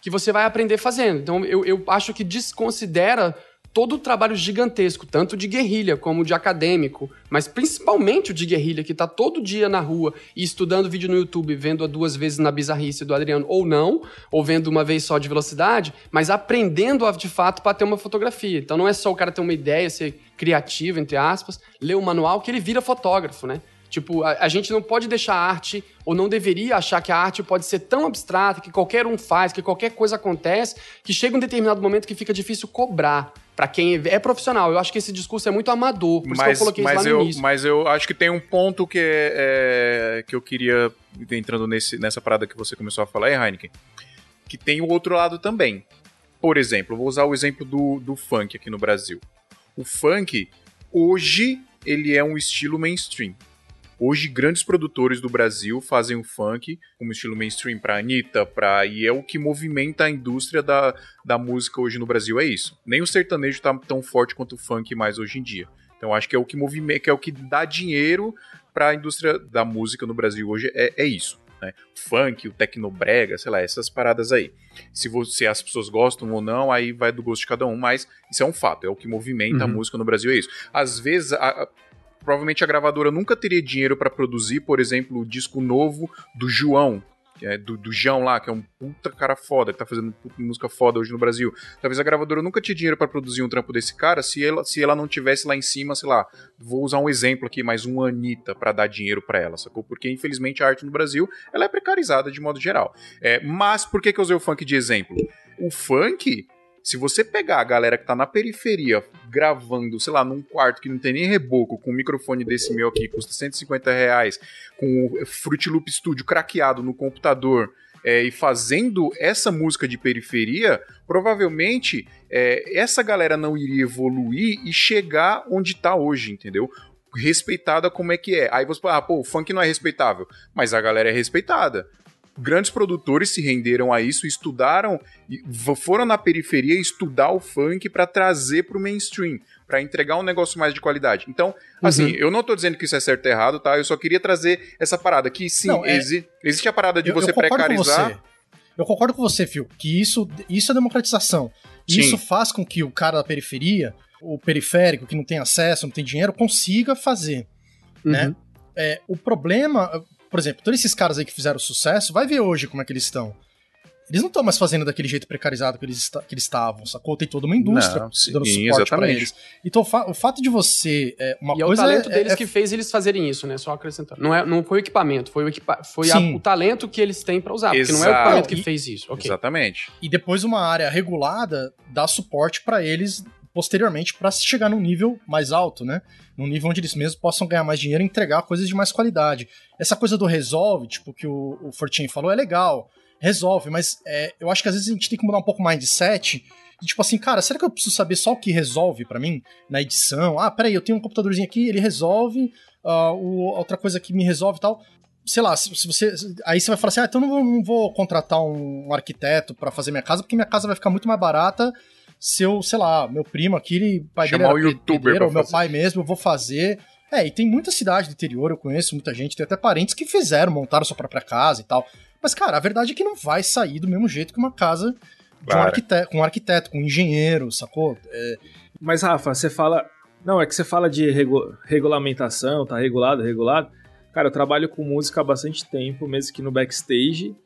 que você vai aprender fazendo. Então eu, eu acho que desconsidera todo o trabalho gigantesco, tanto de guerrilha como de acadêmico, mas principalmente o de guerrilha, que está todo dia na rua e estudando vídeo no YouTube, vendo duas vezes na bizarrice do Adriano, ou não, ou vendo uma vez só de velocidade, mas aprendendo de fato para ter uma fotografia. Então não é só o cara ter uma ideia, ser criativo, entre aspas, ler o manual, que ele vira fotógrafo, né? Tipo, a, a, gente não pode deixar a arte, ou não deveria achar que a arte pode ser tão abstrata, que qualquer um faz, que qualquer coisa acontece, que chega um determinado momento que fica difícil cobrar para quem é profissional. Eu acho que esse discurso é muito amador, por mas, isso que eu coloquei mas isso lá eu, no início. Mas eu acho que tem um ponto que, é, é, que eu queria, entrando nesse, nessa parada que você começou a falar aí, Heineken, que tem o outro lado também. Por exemplo, vou usar o exemplo do, do funk aqui no Brasil. O funk, hoje, ele é um estilo mainstream. Hoje, grandes produtores do Brasil fazem o funk como estilo mainstream pra Anitta, pra... e é o que movimenta a indústria da, da música hoje no Brasil, é isso. Nem o sertanejo tá tão forte quanto o funk mais hoje em dia. Então acho que é o que movimenta, que é o que dá dinheiro para a indústria da música no Brasil hoje, é, é isso. Né? O funk, o tecnobrega, sei lá, essas paradas aí. Se, você, as pessoas gostam ou não, aí vai do gosto de cada um, mas isso é um fato, é o que movimenta uhum. a música no Brasil, é isso. Às vezes, a, provavelmente a gravadora nunca teria dinheiro para produzir, por exemplo, o disco novo do João, é do, do João lá, que é um puta cara foda, que tá fazendo música foda hoje no Brasil. Talvez a gravadora nunca tinha dinheiro para produzir um trampo desse cara se ela, se ela não tivesse lá em cima, sei lá, vou usar um exemplo aqui, mais um Anitta para dar dinheiro para ela, sacou? Porque infelizmente a arte no Brasil, ela é precarizada de modo geral. É, mas por que, que eu usei o funk de exemplo? O funk, Se você pegar a galera que tá na periferia gravando, sei lá, num quarto que não tem nem reboco, com um microfone desse meu aqui, custa 150 reais, com o Fruit Loop Studio craqueado no computador, é, e fazendo essa música de periferia, provavelmente é, essa galera não iria evoluir e chegar onde está hoje, entendeu? Respeitada como é que é. Aí você fala, ah, pô, o funk não é respeitável. Mas a galera é respeitada grandes produtores se renderam a isso, estudaram, foram na periferia estudar o funk para trazer para o mainstream, para entregar um negócio mais de qualidade. Então, assim, uhum. eu não estou dizendo que isso é certo ou errado, tá? Eu só queria trazer essa parada que sim, não, é... exi existe a parada de eu, você eu precarizar. Você. Eu concordo com você, Phil, que isso, isso é democratização. Sim. Isso faz com que o cara da periferia, o periférico, que não tem acesso, não tem dinheiro, consiga fazer. Né? Uhum. Né? É, o problema, por exemplo, todos esses caras aí que fizeram sucesso, vai ver hoje como é que eles estão. Eles não estão mais fazendo daquele jeito precarizado que eles, que eles estavam, sacou? Tem toda uma indústria não, sim, dando suporte para eles. Então o, fa o, fato de você. É, uma e coisa é o talento é, deles é... que fez eles fazerem isso, né? Só acrescentando. Não, é, não foi o equipamento, foi o, equipa foi a, o talento que eles têm para usar. Exato. Porque não é o equipamento que fez isso. Okay. Exatamente. E depois uma área regulada dá suporte para eles posteriormente para chegar num nível mais alto, né? Num nível onde eles mesmos possam ganhar mais dinheiro e entregar coisas de mais qualidade. Essa coisa do resolve, tipo, que o, o Fortin falou, é legal, resolve, mas é, eu acho que às vezes a gente tem que mudar um pouco mais de set. E, tipo assim, cara, será que eu preciso saber só o que resolve para mim na edição? Ah, peraí, eu tenho um computadorzinho aqui, ele resolve, uh, o, outra coisa que me resolve e tal sei lá, se, se, você. Aí você vai falar assim: ah, então não vou, não vou contratar um arquiteto para fazer minha casa, porque minha casa vai ficar muito mais barata se eu, sei lá, meu primo aqui, ele, pai Chamar dele era o youtuber ou meu pai mesmo, eu vou fazer. É, e tem muita cidade do interior, eu conheço muita gente, tem até parentes que fizeram, montaram sua própria casa e tal. Mas, cara, a verdade é que não vai sair do mesmo jeito que uma casa de um arquiteto, com um arquiteto, com um engenheiro, sacou? É... Mas, Rafa, você fala. Não, é que você fala de regu... regulamentação, tá regulado, regulado. Cara, eu trabalho com música há bastante tempo, mesmo que no backstage.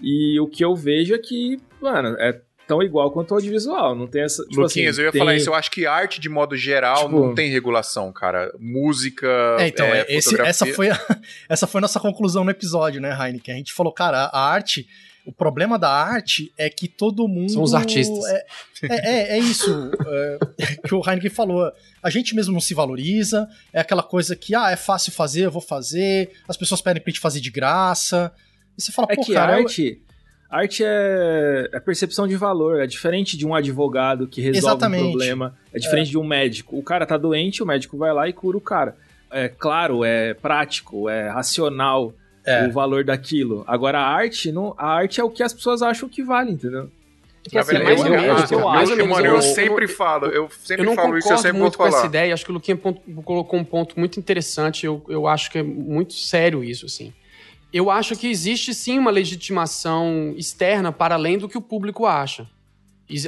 E o que eu vejo é que, mano, é tão igual quanto o audiovisual. Não tem essa. Tipo Luquinhas, assim, eu ia tem... falar isso. Eu acho que arte, de modo geral, tipo... não tem regulação, cara. Música. É, então, é, esse, essa, foi a, essa foi a nossa conclusão no episódio, né, Heineken? A gente falou, cara, a arte. O problema da arte é que todo mundo. São os artistas. É, é, é, é isso é, que o Heineken falou. A gente mesmo não se valoriza. É aquela coisa que, ah, é fácil fazer, eu vou fazer. As pessoas pedem pra gente fazer de graça. E você fala, é pô, que cara. arte. Eu Arte é, é percepção de valor, é diferente de um advogado que resolve Exatamente. um problema, é diferente é. de um médico. O cara tá doente, o médico vai lá e cura o cara. É claro, é prático, é racional é. o valor daquilo. Agora a arte, não, a arte é o que as pessoas acham que vale, entendeu? Porque, assim, mais ou menos, eu, acho. Mano, eu, sempre falo, eu sempre eu falo isso, eu sempre muito com essa ideia, acho que o Luquinha colocou um ponto muito interessante, eu, eu acho que é muito sério isso, assim eu acho que existe sim uma legitimação externa para além do que o público acha.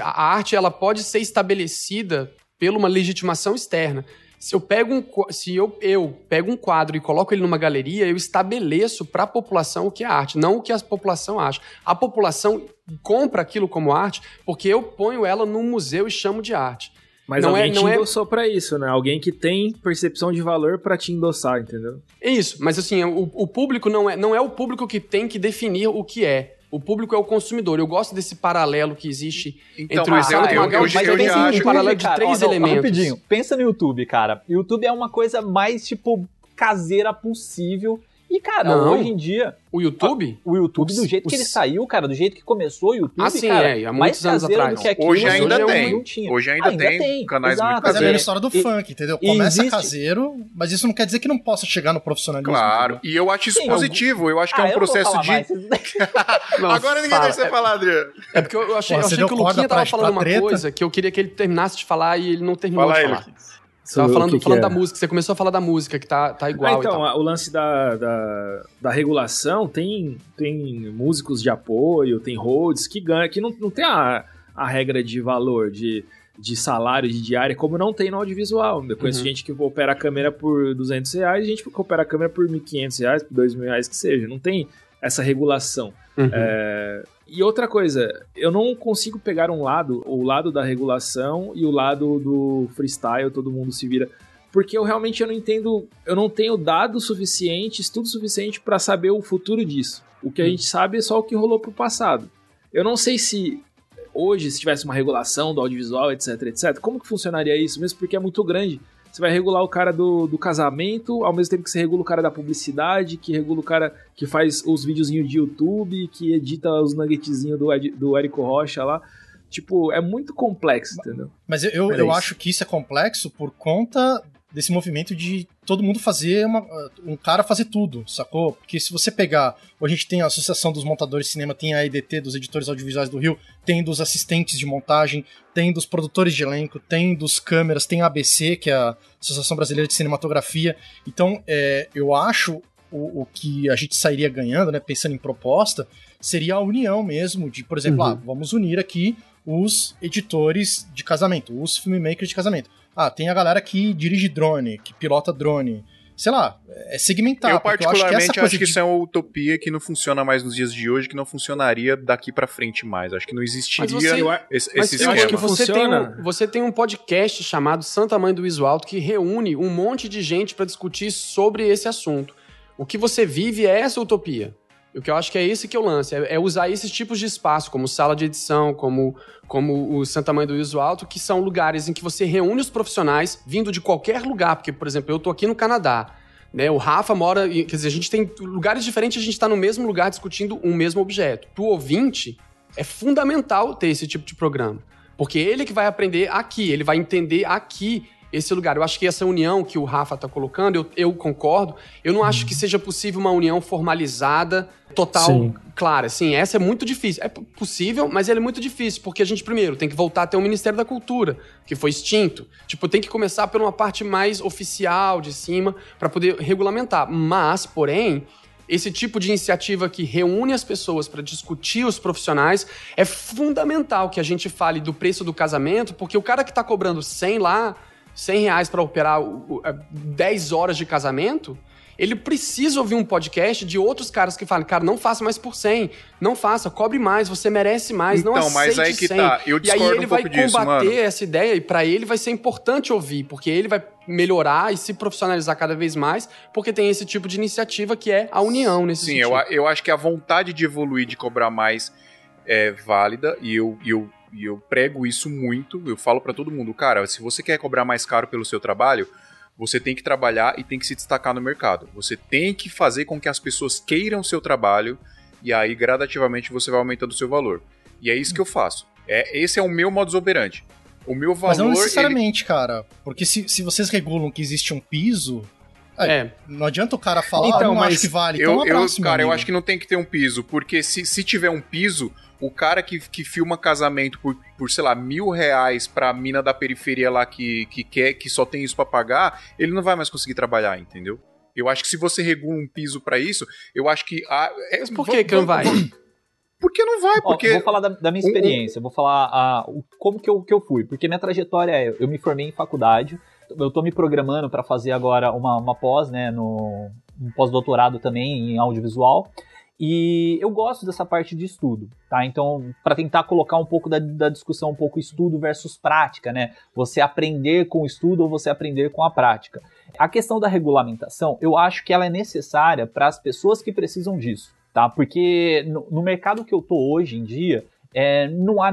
A arte ela pode ser estabelecida pela uma legitimação externa. Se eu pego um, se eu, eu pego um quadro e coloco ele numa galeria, eu estabeleço para a população o que é arte, não o que a população acha. A população compra aquilo como arte porque eu ponho ela num museu e chamo de arte. Mas não alguém é, não te é endossou é... pra isso, né? Alguém que tem percepção de valor para te endossar, entendeu? É isso, mas assim, o, o, público não é, não é o público que tem que definir o que é. O público é o consumidor. Eu gosto desse paralelo que existe então, entre mas o Santo eu, Magal eu, eu, eu, eu acho um paralelo de três ó, elementos. Rapidinho, pensa no YouTube, cara. YouTube é uma coisa mais, tipo, caseira possível. E, cara, não. hoje em dia. O YouTube? O YouTube, do jeito que ele saiu, cara, do jeito que começou o YouTube, ah, sim, cara, é, há muitos anos atrás. Aquilo, hoje ainda hoje tem. Hoje ainda, ainda tem, tem canais exato, muito caseiros. Mas é a história do e, funk, entendeu? Começa existe... caseiro, mas isso não quer dizer que não possa chegar no profissionalismo. Claro, e eu acho isso sim, positivo. Eu acho que é ah, é um processo de... Agora ninguém deixa você falar, Adriano. É porque eu achei, Porra, eu achei que o Luquinha tava falando uma coisa que eu queria que ele terminasse de falar e ele não terminou de falar. Você tava falando, que falando que é? da música, você começou a falar da música, que tá, tá igual. Ah, então, o lance da, da, da, regulação tem, tem músicos de apoio, tem roads que ganham, que não, não tem a, a regra de valor, de, de salário, de diária, como não tem no audiovisual. Depois uhum. gente que opera a câmera por 200 reais, gente que opera a câmera por 1.500 reais, por 2.000 reais, que seja. Não tem essa regulação. Uhum. É, e outra coisa, eu não consigo pegar um lado, o lado da regulação e o lado do freestyle, todo mundo se vira. Porque eu realmente eu não entendo, eu não tenho dados suficientes, estudo suficiente para saber o futuro disso. O que a hum. gente sabe é só o que rolou pro passado. Eu não sei se hoje, se tivesse uma regulação do audiovisual, etc, etc, como que funcionaria isso? Mesmo porque é muito grande. Você vai regular o cara do, do casamento, ao mesmo tempo que você regula o cara da publicidade, que regula o cara que faz os videozinhos de YouTube, que edita os nuggetzinhos do, do Érico Rocha lá. Tipo, é muito complexo, entendeu? Mas eu, eu acho que isso é complexo por conta desse movimento de todo mundo fazer uma, um cara fazer tudo, sacou? Porque se você pegar, a gente tem a Associação dos Montadores de Cinema, tem a EDT dos Editores Audiovisuais do Rio, tem dos assistentes de montagem, tem dos produtores de elenco, tem dos câmeras, tem a ABC, que é a Associação Brasileira de Cinematografia. Então, é, eu acho o, o, que a gente sairia ganhando, né, pensando em proposta, seria a união mesmo de, por exemplo, uhum. ah, vamos unir aqui os editores de casamento, os filmmakers de casamento ah, tem a galera que dirige drone, que pilota drone. Sei lá, é segmentar. Eu particularmente eu acho que, acho que de... isso é uma utopia que não funciona mais nos dias de hoje, que não funcionaria daqui para frente mais. Acho que não existiria você, esse, mas esse eu esquema. acho que você tem, um, você tem um podcast chamado Santa Mãe do Visual que reúne um monte de gente para discutir sobre esse assunto. O que você vive é essa utopia. O que eu acho que é esse que eu lance, é, é, usar esses tipos de espaço, como sala de edição, como, como o Santa Mãe do Iso Alto, que são lugares em que você reúne os profissionais vindo de qualquer lugar, porque, por exemplo, eu tô aqui no Canadá, né? O Rafa mora, quer dizer, a gente tem lugares diferentes, a gente está no mesmo lugar discutindo um mesmo objeto. Pro ouvinte, é fundamental ter esse tipo de programa. Porque ele que vai aprender aqui, ele vai entender aqui esse lugar. Eu acho que essa união que o Rafa está colocando, eu, eu, concordo. Eu não acho que seja possível uma união formalizada, total, Sim. clara. Sim, essa é muito difícil. É possível, mas ela é muito difícil, porque a gente, primeiro, tem que voltar a ter o Ministério da Cultura, que foi extinto. Tipo, tem que começar por uma parte mais oficial, de cima, para poder regulamentar. Mas, porém, esse tipo de iniciativa que reúne as pessoas para discutir os profissionais, é fundamental que a gente fale do preço do casamento, porque o cara que está cobrando 100 lá, 100 reais para operar 10 horas de casamento, ele precisa ouvir um podcast de outros caras que falam, cara, não faça mais por 100, não faça, cobre mais, você merece mais, então, não aceite mas aí que 100. tá, eu discordo E aí ele um vai combater disso, essa ideia e para ele vai ser importante ouvir, porque ele vai melhorar e se profissionalizar cada vez mais, porque tem esse tipo de iniciativa que é a união nesse Sim, sentido. eu, eu acho que a vontade de evoluir, de cobrar mais é válida e eu, eu e eu prego isso muito, eu falo para todo mundo, cara, se você quer cobrar mais caro pelo seu trabalho, você tem que trabalhar e tem que se destacar no mercado. Você tem que fazer com que as pessoas queiram o seu trabalho e aí gradativamente você vai aumentando o seu valor. E é isso que eu faço. É, esse é o meu modus operandi. O meu valor. Mas não necessariamente, ele... cara. Porque se, se vocês regulam que existe um piso, é. Não adianta o cara falar, então, ah, não acho que vale. Eu, então, eu, cara, amigo. eu acho que não tem que ter um piso, porque se, se tiver um piso, o cara que, que filma casamento por, por, sei lá, mil reais pra mina da periferia lá que, que quer, que só tem isso para pagar, ele não vai mais conseguir trabalhar, entendeu? Eu acho que se você regula um piso para isso, eu acho que. A, é, Mas por que, que não vai? Porque não vai, porque... Ó, vou falar da, da minha experiência, vou falar a, o, como que eu, que eu fui, porque minha trajetória é, eu me formei em faculdade, eu tô me programando para fazer agora uma, uma pós, né, no, um pós-doutorado também em audiovisual, e eu gosto dessa parte de estudo, tá? Então, para tentar colocar um pouco da, da, discussão, um pouco estudo versus prática, né? Você aprender com o estudo ou você aprender com a prática. A questão da regulamentação, eu acho que ela é necessária para as pessoas que precisam disso, tá? Porque no, no mercado que eu tô hoje em dia, é, não há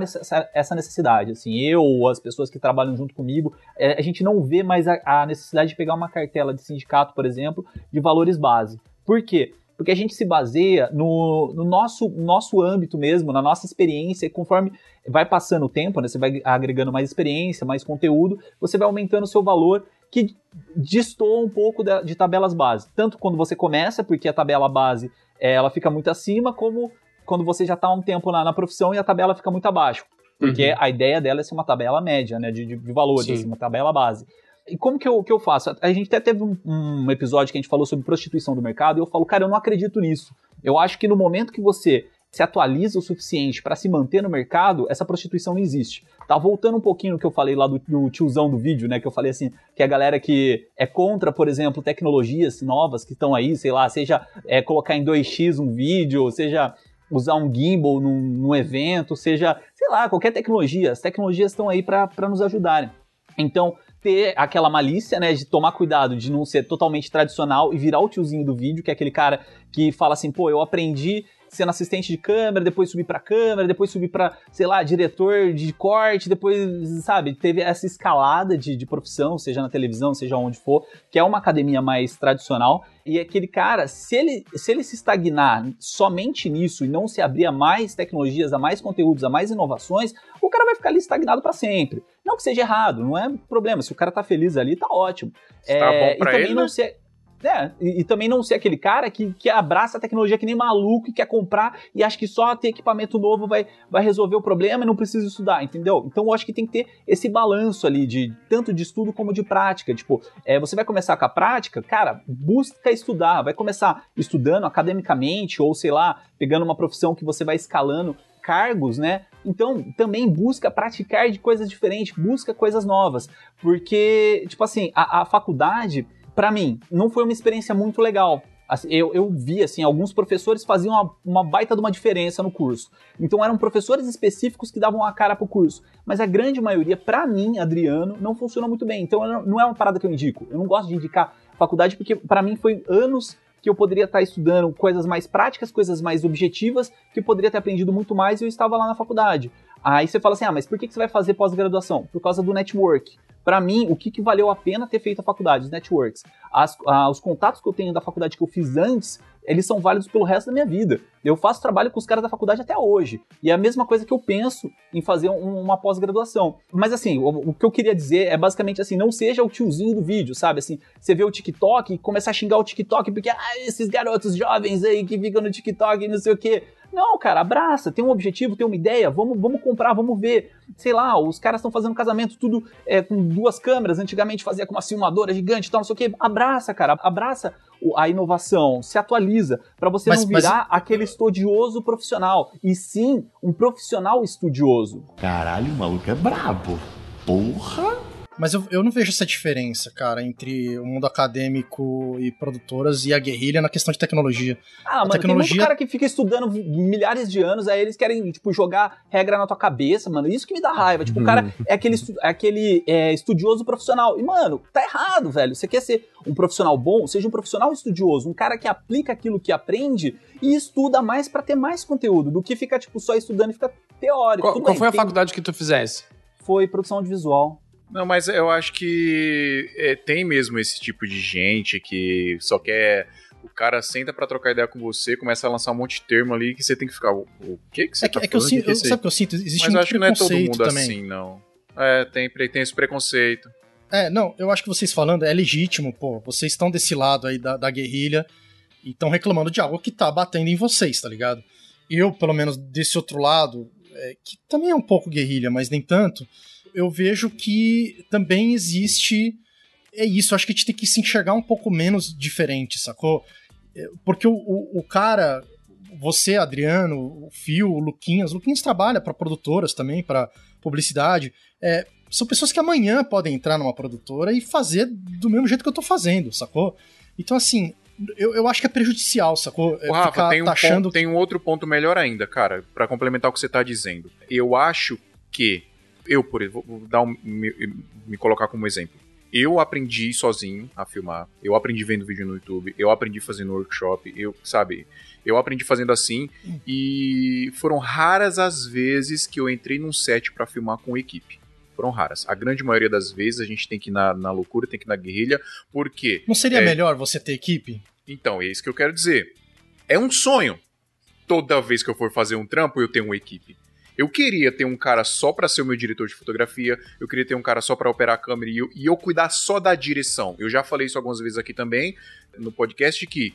essa necessidade. Assim, eu ou as pessoas que trabalham junto comigo, é, a gente não vê mais a, a, necessidade de pegar uma cartela de sindicato, por exemplo, de valores base. Por quê? Porque a gente se baseia no, no nosso, nosso âmbito mesmo, na nossa experiência, e conforme vai passando o tempo, né, você vai agregando mais experiência, mais conteúdo, você vai aumentando o seu valor que destoa um pouco de, de tabelas base. Tanto quando você começa, porque a tabela base é, ela fica muito acima, como quando você já está há um tempo na, na, profissão e a tabela fica muito abaixo. Porque uhum. a ideia dela é ser uma tabela média, né? De, de, de valores, assim, uma tabela base. E como que eu, que eu faço? A gente até teve um, um, episódio que a gente falou sobre prostituição do mercado e eu falo, cara, eu não acredito nisso. Eu acho que no momento que você se atualiza o suficiente para se manter no mercado, essa prostituição não existe. Tá voltando um pouquinho no que eu falei lá do, do, tiozão do vídeo, né? Que eu falei assim, que a galera que é contra, por exemplo, tecnologias novas que estão aí, sei lá, seja é, colocar em 2x um vídeo, seja usar um gimbal num, num evento, seja, sei lá, qualquer tecnologia. As tecnologias estão aí para nos ajudarem. Então, ter aquela malícia, né, de tomar cuidado de não ser totalmente tradicional e virar o tiozinho do vídeo, que é aquele cara que fala assim, pô, eu aprendi sendo assistente de câmera, depois subir para câmera, depois subir para, sei lá, diretor de corte, depois, sabe, teve essa escalada de, de profissão, seja na televisão, seja onde for, que é uma academia mais tradicional. E aquele cara, se ele, se ele se estagnar somente nisso e não se abrir a mais tecnologias, a mais conteúdos, a mais inovações, o cara vai ficar ali estagnado para sempre. Não que seja errado, não é problema. Se o cara tá feliz ali, tá ótimo. Tá é, bom pra e também ele, não né? ser é, e, e, também não ser aquele cara que, que abraça a tecnologia que nem maluco e quer comprar e acha que só ter equipamento novo vai, vai resolver o problema e não precisa estudar, entendeu? Então eu acho que tem que ter esse balanço ali de tanto de estudo como de prática. Tipo, é, você vai começar com a prática, cara, busca estudar, vai começar estudando academicamente ou sei lá, pegando uma profissão que você vai escalando cargos, né? Então, também busca praticar de coisas diferentes, busca coisas novas, porque, tipo assim, a, a faculdade para mim, não foi uma experiência muito legal. Assim, eu, eu vi, assim, alguns professores faziam uma, uma, baita de uma diferença no curso. Então eram professores específicos que davam a cara pro curso. Mas a grande maioria, para mim, Adriano, não funcionou muito bem. Então não é uma parada que eu indico. Eu não gosto de indicar faculdade porque para mim foi anos que eu poderia estar estudando coisas mais práticas, coisas mais objetivas, que eu poderia ter aprendido muito mais e eu estava lá na faculdade. Aí você fala assim, ah, mas por que você vai fazer pós-graduação? Por causa do network para mim, o que, que, valeu a pena ter feito a faculdade, os networks? As, a, os contatos que eu tenho da faculdade que eu fiz antes, eles são válidos pelo resto da minha vida. Eu faço trabalho com os caras da faculdade até hoje. E é a mesma coisa que eu penso em fazer um, uma pós-graduação. Mas assim, o, o, que eu queria dizer é basicamente assim, não seja o tiozinho do vídeo, sabe? Assim, você vê o TikTok e começa a xingar o TikTok porque, ah, esses garotos jovens aí que ficam no TikTok e não sei o quê. Não, cara, abraça, tem um objetivo, tem uma ideia, vamos, vamos comprar, vamos ver. Sei lá, os caras estão fazendo casamento tudo é, com duas câmeras, antigamente fazia com uma filmadora gigante e tal, não sei o quê. Abraça, cara, abraça a inovação, se atualiza, para você mas, não virar mas... aquele estudioso profissional, e sim um profissional estudioso. Caralho, o maluco é brabo. Porra! Mas eu, eu não vejo essa diferença, cara, entre o mundo acadêmico e produtoras e a guerrilha na questão de tecnologia. Ah, a mano, tecnologia... tem muito cara que fica estudando milhares de anos, aí eles querem, tipo, jogar regra na tua cabeça, mano. Isso que me dá raiva. Tipo, o cara é aquele, é aquele é, estudioso profissional. E, mano, tá errado, velho. Você quer ser um profissional bom? Seja um profissional estudioso, um cara que aplica aquilo que aprende e estuda mais para ter mais conteúdo, do que ficar, tipo, só estudando e ficar teórico. Qual, qual foi a faculdade que tu fizesse? Foi produção audiovisual. Não, mas eu acho que é, tem mesmo esse tipo de gente que só quer. O cara senta para trocar ideia com você, começa a lançar um monte de termo ali que você tem que ficar. O, o que, que você é tá que? É que eu sinto, que sabe o que eu sinto? Existe mas eu acho que não é todo mundo também. assim, não. É, tem, tem esse preconceito. É, não, eu acho que vocês falando é legítimo, pô. Vocês estão desse lado aí da, da guerrilha e estão reclamando de algo que tá batendo em vocês, tá ligado? Eu, pelo menos desse outro lado, é, que também é um pouco guerrilha, mas nem tanto, eu vejo que também existe. É isso, acho que a gente tem que se enxergar um pouco menos diferente, sacou? É, porque o, o, o cara, você, Adriano, o Fio, o Luquinhas, o Luquinhas trabalha para produtoras também, para publicidade. É, são pessoas que amanhã podem entrar numa produtora e fazer do mesmo jeito que eu tô fazendo, sacou? Então, assim, eu, eu acho que é prejudicial, sacou? O Rafa, tem um, taxando... ponto, tem um outro ponto melhor ainda, cara, para complementar o que você tá dizendo. Eu acho que eu, por exemplo, vou dar um, me, me colocar como exemplo. Eu aprendi sozinho a filmar. Eu aprendi vendo vídeo no YouTube. Eu aprendi fazendo workshop. Eu, sabe, eu aprendi fazendo assim. E foram raras as vezes que eu entrei num set para filmar com equipe. Foram raras. A grande maioria das vezes a gente tem que ir na, na loucura, tem que ir na guerrilha. Porque. Não seria é... melhor você ter equipe? Então, é isso que eu quero dizer. É um sonho. Toda vez que eu for fazer um trampo, eu tenho uma equipe. Eu queria ter um cara só para ser o meu diretor de fotografia, eu queria ter um cara só para operar a câmera e eu, e eu cuidar só da direção. Eu já falei isso algumas vezes aqui também no podcast que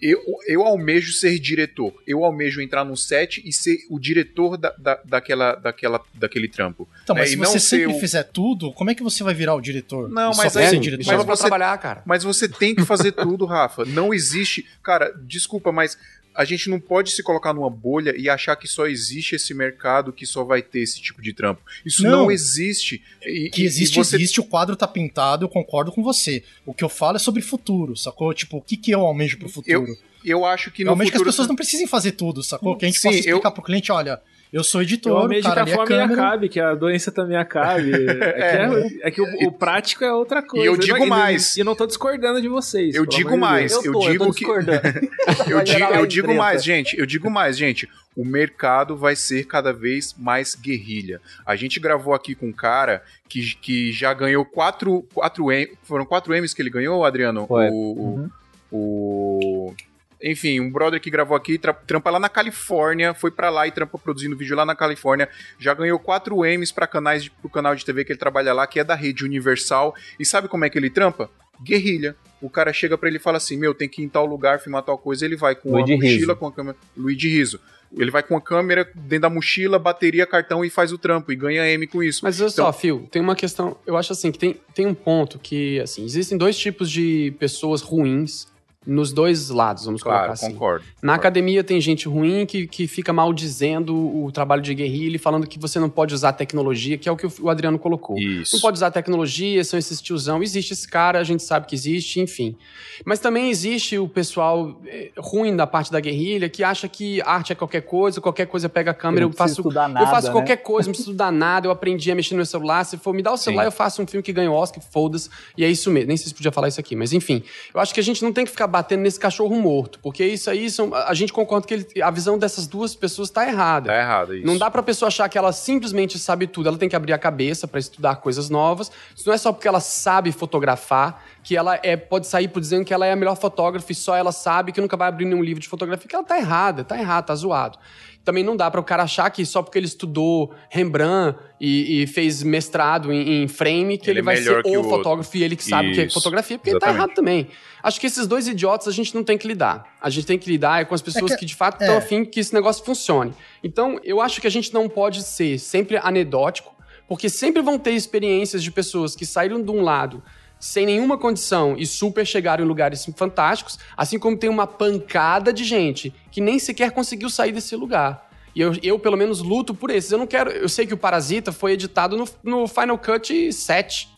eu, eu almejo ser diretor. Eu almejo entrar num set e ser o diretor da, da, daquela, daquela, daquele trampo. Então, mas é, se você sempre o... fizer tudo, como é que você vai virar o diretor? Não, mas é, diretor? mas você trabalhar, cara. Mas você tem que fazer tudo, Rafa. Não existe, cara. Desculpa, mas a gente não pode se colocar numa bolha e achar que só existe esse mercado que só vai ter esse tipo de trampo. Isso não, não existe. E, que existe, você... existe, o quadro tá pintado, eu concordo com você. O que eu falo é sobre futuro, sacou? Tipo, o que, que eu almejo pro futuro? Eu, eu acho que no eu almejo futuro... que as pessoas não precisem fazer tudo, sacou? Que a gente Sim, possa explicar eu... pro cliente, olha, Eu sou editor, eu amei de cara, que a fome câmera... acabe, que a doença também acabe. É, é, é, é que o, o, prático é outra coisa. E eu digo mais. E eu não tô discordando de vocês. Eu digo mais. Eu, tô, eu digo eu que. eu digo, eu digo mais, gente. Eu digo mais, gente. O mercado vai ser cada vez mais guerrilha. A gente gravou aqui com um cara que, que já ganhou quatro, quatro M, foram quatro M's que ele ganhou, Adriano? Foi. O, uhum. o, enfim, um brother que gravou aqui, tra trampa lá na Califórnia, foi para lá e trampa produzindo vídeo lá na Califórnia, já ganhou 4 M's para canais de, pro canal de TV que ele trabalha lá, que é da rede Universal. E sabe como é que ele trampa? Guerrilha. O cara chega para ele e fala assim: "Meu, tem que ir em tal lugar filmar tal coisa". Ele vai com Luigi a mochila, Rizzo. com a câmera, Luigi Riso. Ele vai com a câmera dentro da mochila, bateria, cartão e faz o trampo e ganha M com isso. Mas olha então... só, Phil, tem uma questão. Eu acho assim que tem, tem um ponto que, assim, existem dois tipos de pessoas ruins nos dois lados, vamos claro, colocar assim. concordo. Na concordo. academia tem gente ruim que, que fica maldizendo o trabalho de guerrilha e falando que você não pode usar tecnologia, que é o que o Adriano colocou. Isso. Não pode usar tecnologia, são esses tiozão. Existe esse cara, a gente sabe que existe, enfim. Mas também existe o pessoal eh, ruim da parte da guerrilha que acha que arte é qualquer coisa, qualquer coisa pega a câmera, eu, eu faço, nada, eu faço né? qualquer coisa, não preciso estudar nada, eu aprendi a mexer no meu celular, se for me dar o celular, Sim. eu faço um filme que ganha o Oscar, foda-se, e é isso mesmo. Nem sei se podia falar isso aqui, mas enfim. Eu acho que a gente não tem que ficar batendo nesse cachorro morto, porque isso aí são, a gente concorda que ele- a visão dessas duas pessoas tá errada. Tá errado isso. Não dá pra pessoa achar que ela simplesmente sabe tudo. Ela tem que abrir a cabeça pra estudar coisas novas. Isso não é só porque ela sabe fotografar que ela é, pode sair por dizendo que ela é a melhor fotógrafa e só ela sabe que nunca vai abrir nenhum livro de fotografia, que ela tá errada, tá errada, tá zoado. Também não dá para o cara achar que só porque ele estudou Rembrandt e, e fez mestrado em, em frame que Ele ele, é vai ser que o, o outro. fotógrafo e ele que sabe o que é fotografia, porque ele tá exatamente. errado também. Acho que esses dois idiotas a gente não tem que lidar. A gente tem que lidar é com as pessoas É que, que- de fato é. estão afim que esse negócio funcione. Então, eu acho que a gente não pode ser sempre anedótico, porque sempre vão ter experiências de pessoas que saíram de um lado sem nenhuma condição e super chegaram em lugares fantásticos, assim como tem uma pancada de gente que nem sequer conseguiu sair desse lugar. E eu, eu, pelo menos, luto por esses. Eu não quero. Eu sei que o Parasita foi editado no, no Final Cut 7.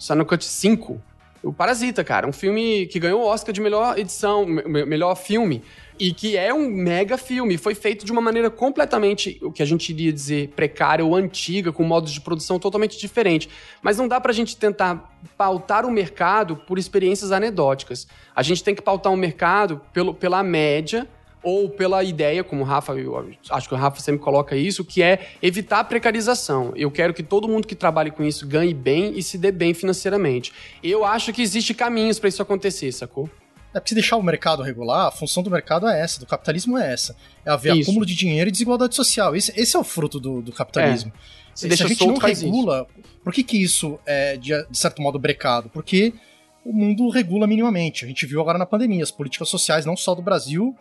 Final Cut 5. O Parasita, cara. Um filme que ganhou o Oscar de melhor edição, me- me- melhor filme. E que é um mega filme. Foi feito de uma maneira completamente, o que a gente iria dizer, precária ou antiga, com modos de produção totalmente diferente. Mas não dá pra gente tentar pautar o mercado por experiências anedóticas. A gente tem que pautar o mercado pelo, pela média ou pela ideia, como o Rafa, acho que o Rafa sempre coloca isso, que é evitar a precarização. Eu quero que todo mundo que trabalhe com isso ganhe bem e se dê bem financeiramente. Eu acho que existe caminhos para isso acontecer, sacou? É porque se deixar o mercado regular, a função do mercado é essa, do capitalismo é essa. É haver Isso. acúmulo de dinheiro e desigualdade social. Esse, esse é o fruto do, do capitalismo. Se se deixa a gente solto, não regula, por que, que isso é, de, de certo modo, brecado? Porque o mundo regula minimamente. A gente viu agora na pandemia, as políticas sociais, não só do Brasil,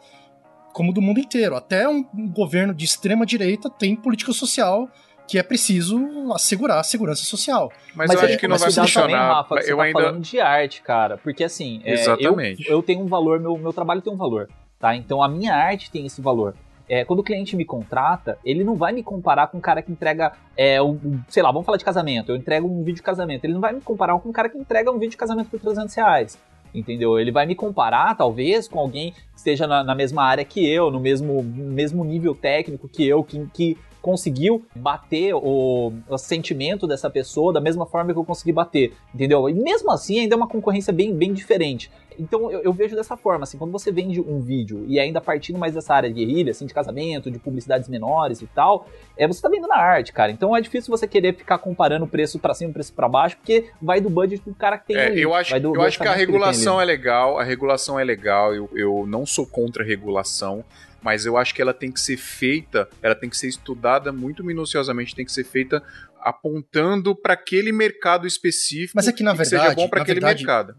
como do mundo inteiro. Até um, um governo de extrema direita tem política social que é preciso assegurar a segurança social. Mas, eu é- acho que não mas vai funcionar. Também, Rafa, que você eu tá ainda. falando de arte, cara. Porque assim, é, Exatamente. eu, eu tenho um valor, meu, meu trabalho tem um valor, tá? Então a minha arte tem esse valor. É, quando o cliente me contrata, ele não vai me comparar com um cara que entrega, é, um, um- sei lá, vamos falar de casamento. Eu entrego um vídeo de casamento. Ele não vai me comparar com um cara que entrega um vídeo de casamento por 300 reais. Entendeu? Ele vai me comparar, talvez, com alguém que esteja na, na mesma área que eu, no mesmo, mesmo nível técnico que eu, que, que conseguiu bater o, o sentimento dessa pessoa da mesma forma que eu consegui bater, entendeu? E mesmo assim ainda é uma concorrência bem, bem diferente. Então eu, eu vejo dessa forma, assim, quando você vende um vídeo e ainda partindo mais dessa área de guerrilha, assim, de casamento, de publicidades menores e tal, é, você tá vendendo a arte, cara. Então é difícil você querer ficar comparando o preço pra cima e o preço pra baixo, porque vai do budget do cara que tem É, ali, eu acho, do- eu acho que a regulação ali. é legal, a regulação é legal, eu, eu não sou contra a regulação, mas eu acho que ela tem que ser feita, ela tem que ser estudada muito minuciosamente, tem que ser feita apontando para aquele mercado específico Mas é que, na e seja verdade, bom para aquele verdade, mercado.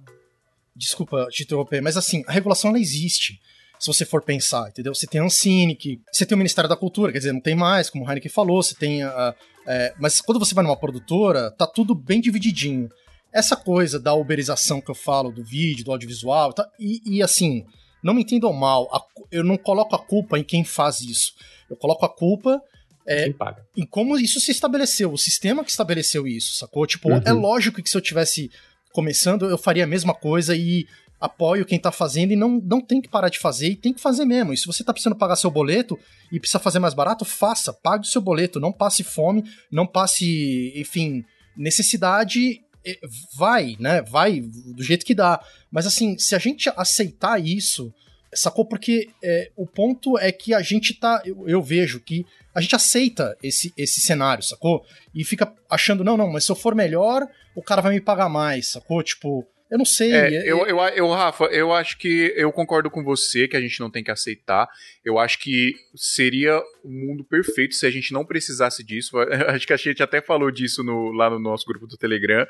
Desculpa te interromper, mas assim, a regulação ela existe. Se você for pensar, entendeu? Você tem a Ancine, que você tem o Ministério da Cultura, quer dizer, não tem mais, como o Heineken falou, você tem a. é, mas quando você vai numa produtora, tá tudo bem divididinho. Essa coisa da uberização que eu falo, do vídeo, do audiovisual, tá, e, e assim, não me entendam mal, a eu não coloco a culpa em quem faz isso. Eu coloco a culpa é, Quem paga? em como isso se estabeleceu, o sistema que estabeleceu isso, sacou? Tipo, Uhum. é lógico que se eu tivesse começando, eu faria a mesma coisa e apoio quem tá fazendo e não, não tem que parar de fazer e tem que fazer mesmo. E se você tá precisando pagar seu boleto e precisa fazer mais barato, faça, pague o seu boleto, não passe fome, não passe, enfim, necessidade vai, né? Vai do jeito que dá. Mas assim, se a gente aceitar isso, sacou? Porque é, o ponto é que a gente tá. Eu, eu, vejo que a gente aceita esse, esse cenário, sacou? E fica achando, não, não, mas se eu for melhor, o cara vai me pagar mais, sacou? Tipo, eu não sei. É, é, eu, eu, eu, Rafa, eu acho que eu concordo com você que a gente não tem que aceitar. Eu acho que seria o um mundo perfeito se a gente não precisasse disso. Acho que a gente até falou disso no, lá no nosso grupo do Telegram.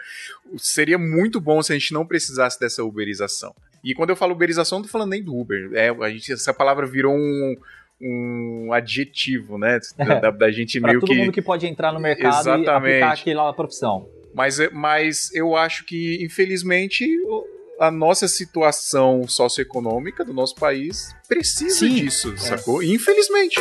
Seria muito bom se a gente não precisasse dessa uberização. E quando eu falo uberização, não tô falando nem do Uber. É, a gente, essa palavra virou um, um adjetivo, né? Da, da gente meio todo que. todo mundo que pode entrar no mercado Exatamente. e aplicar aquela profissão. Mas, mas eu acho que, infelizmente, a nossa situação socioeconômica do nosso país precisa Sim, disso, é. sacou? Infelizmente.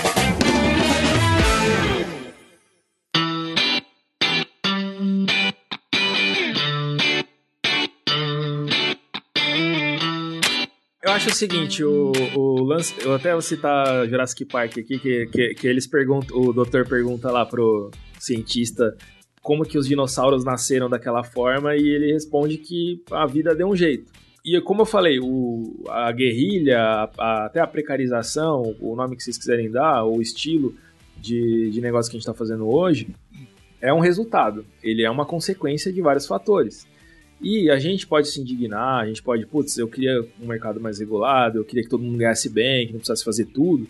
Eu acho o seguinte, o, o lance. Eu até vou citar Jurassic Park aqui, que, que, que eles perguntam. O doutor pergunta lá pro cientista como que os dinossauros nasceram daquela forma e ele responde que a vida deu um jeito. E como eu falei, o, a guerrilha, a, a, até a precarização, o nome que vocês quiserem dar, o estilo de, de negócio que a gente está fazendo hoje, é um resultado. Ele é uma consequência de vários fatores. E a gente pode se indignar, a gente pode, putz, eu queria um mercado mais regulado, eu queria que todo mundo ganhasse bem, que não precisasse fazer tudo.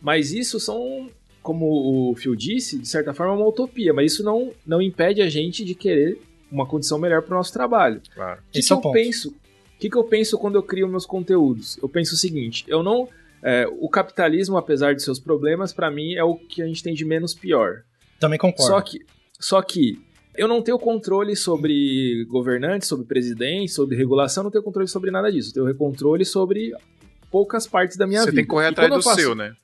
Mas isso são, como o Phil disse, de certa forma, uma utopia. Mas isso não, não impede a gente de querer uma condição melhor para o nosso trabalho. Claro. O que, que é eu ponto. penso? O que, que eu penso quando eu crio meus conteúdos? Eu penso o seguinte: eu não. É, o capitalismo, apesar de seus problemas, para mim é o que a gente tem de menos pior. Também concordo. Só que, só que eu não tenho controle sobre governantes, sobre presidente, sobre regulação, não tenho controle sobre nada disso. Eu tenho controle sobre poucas partes da minha Você vida. Você tem que correr atrás do faço... seu, né?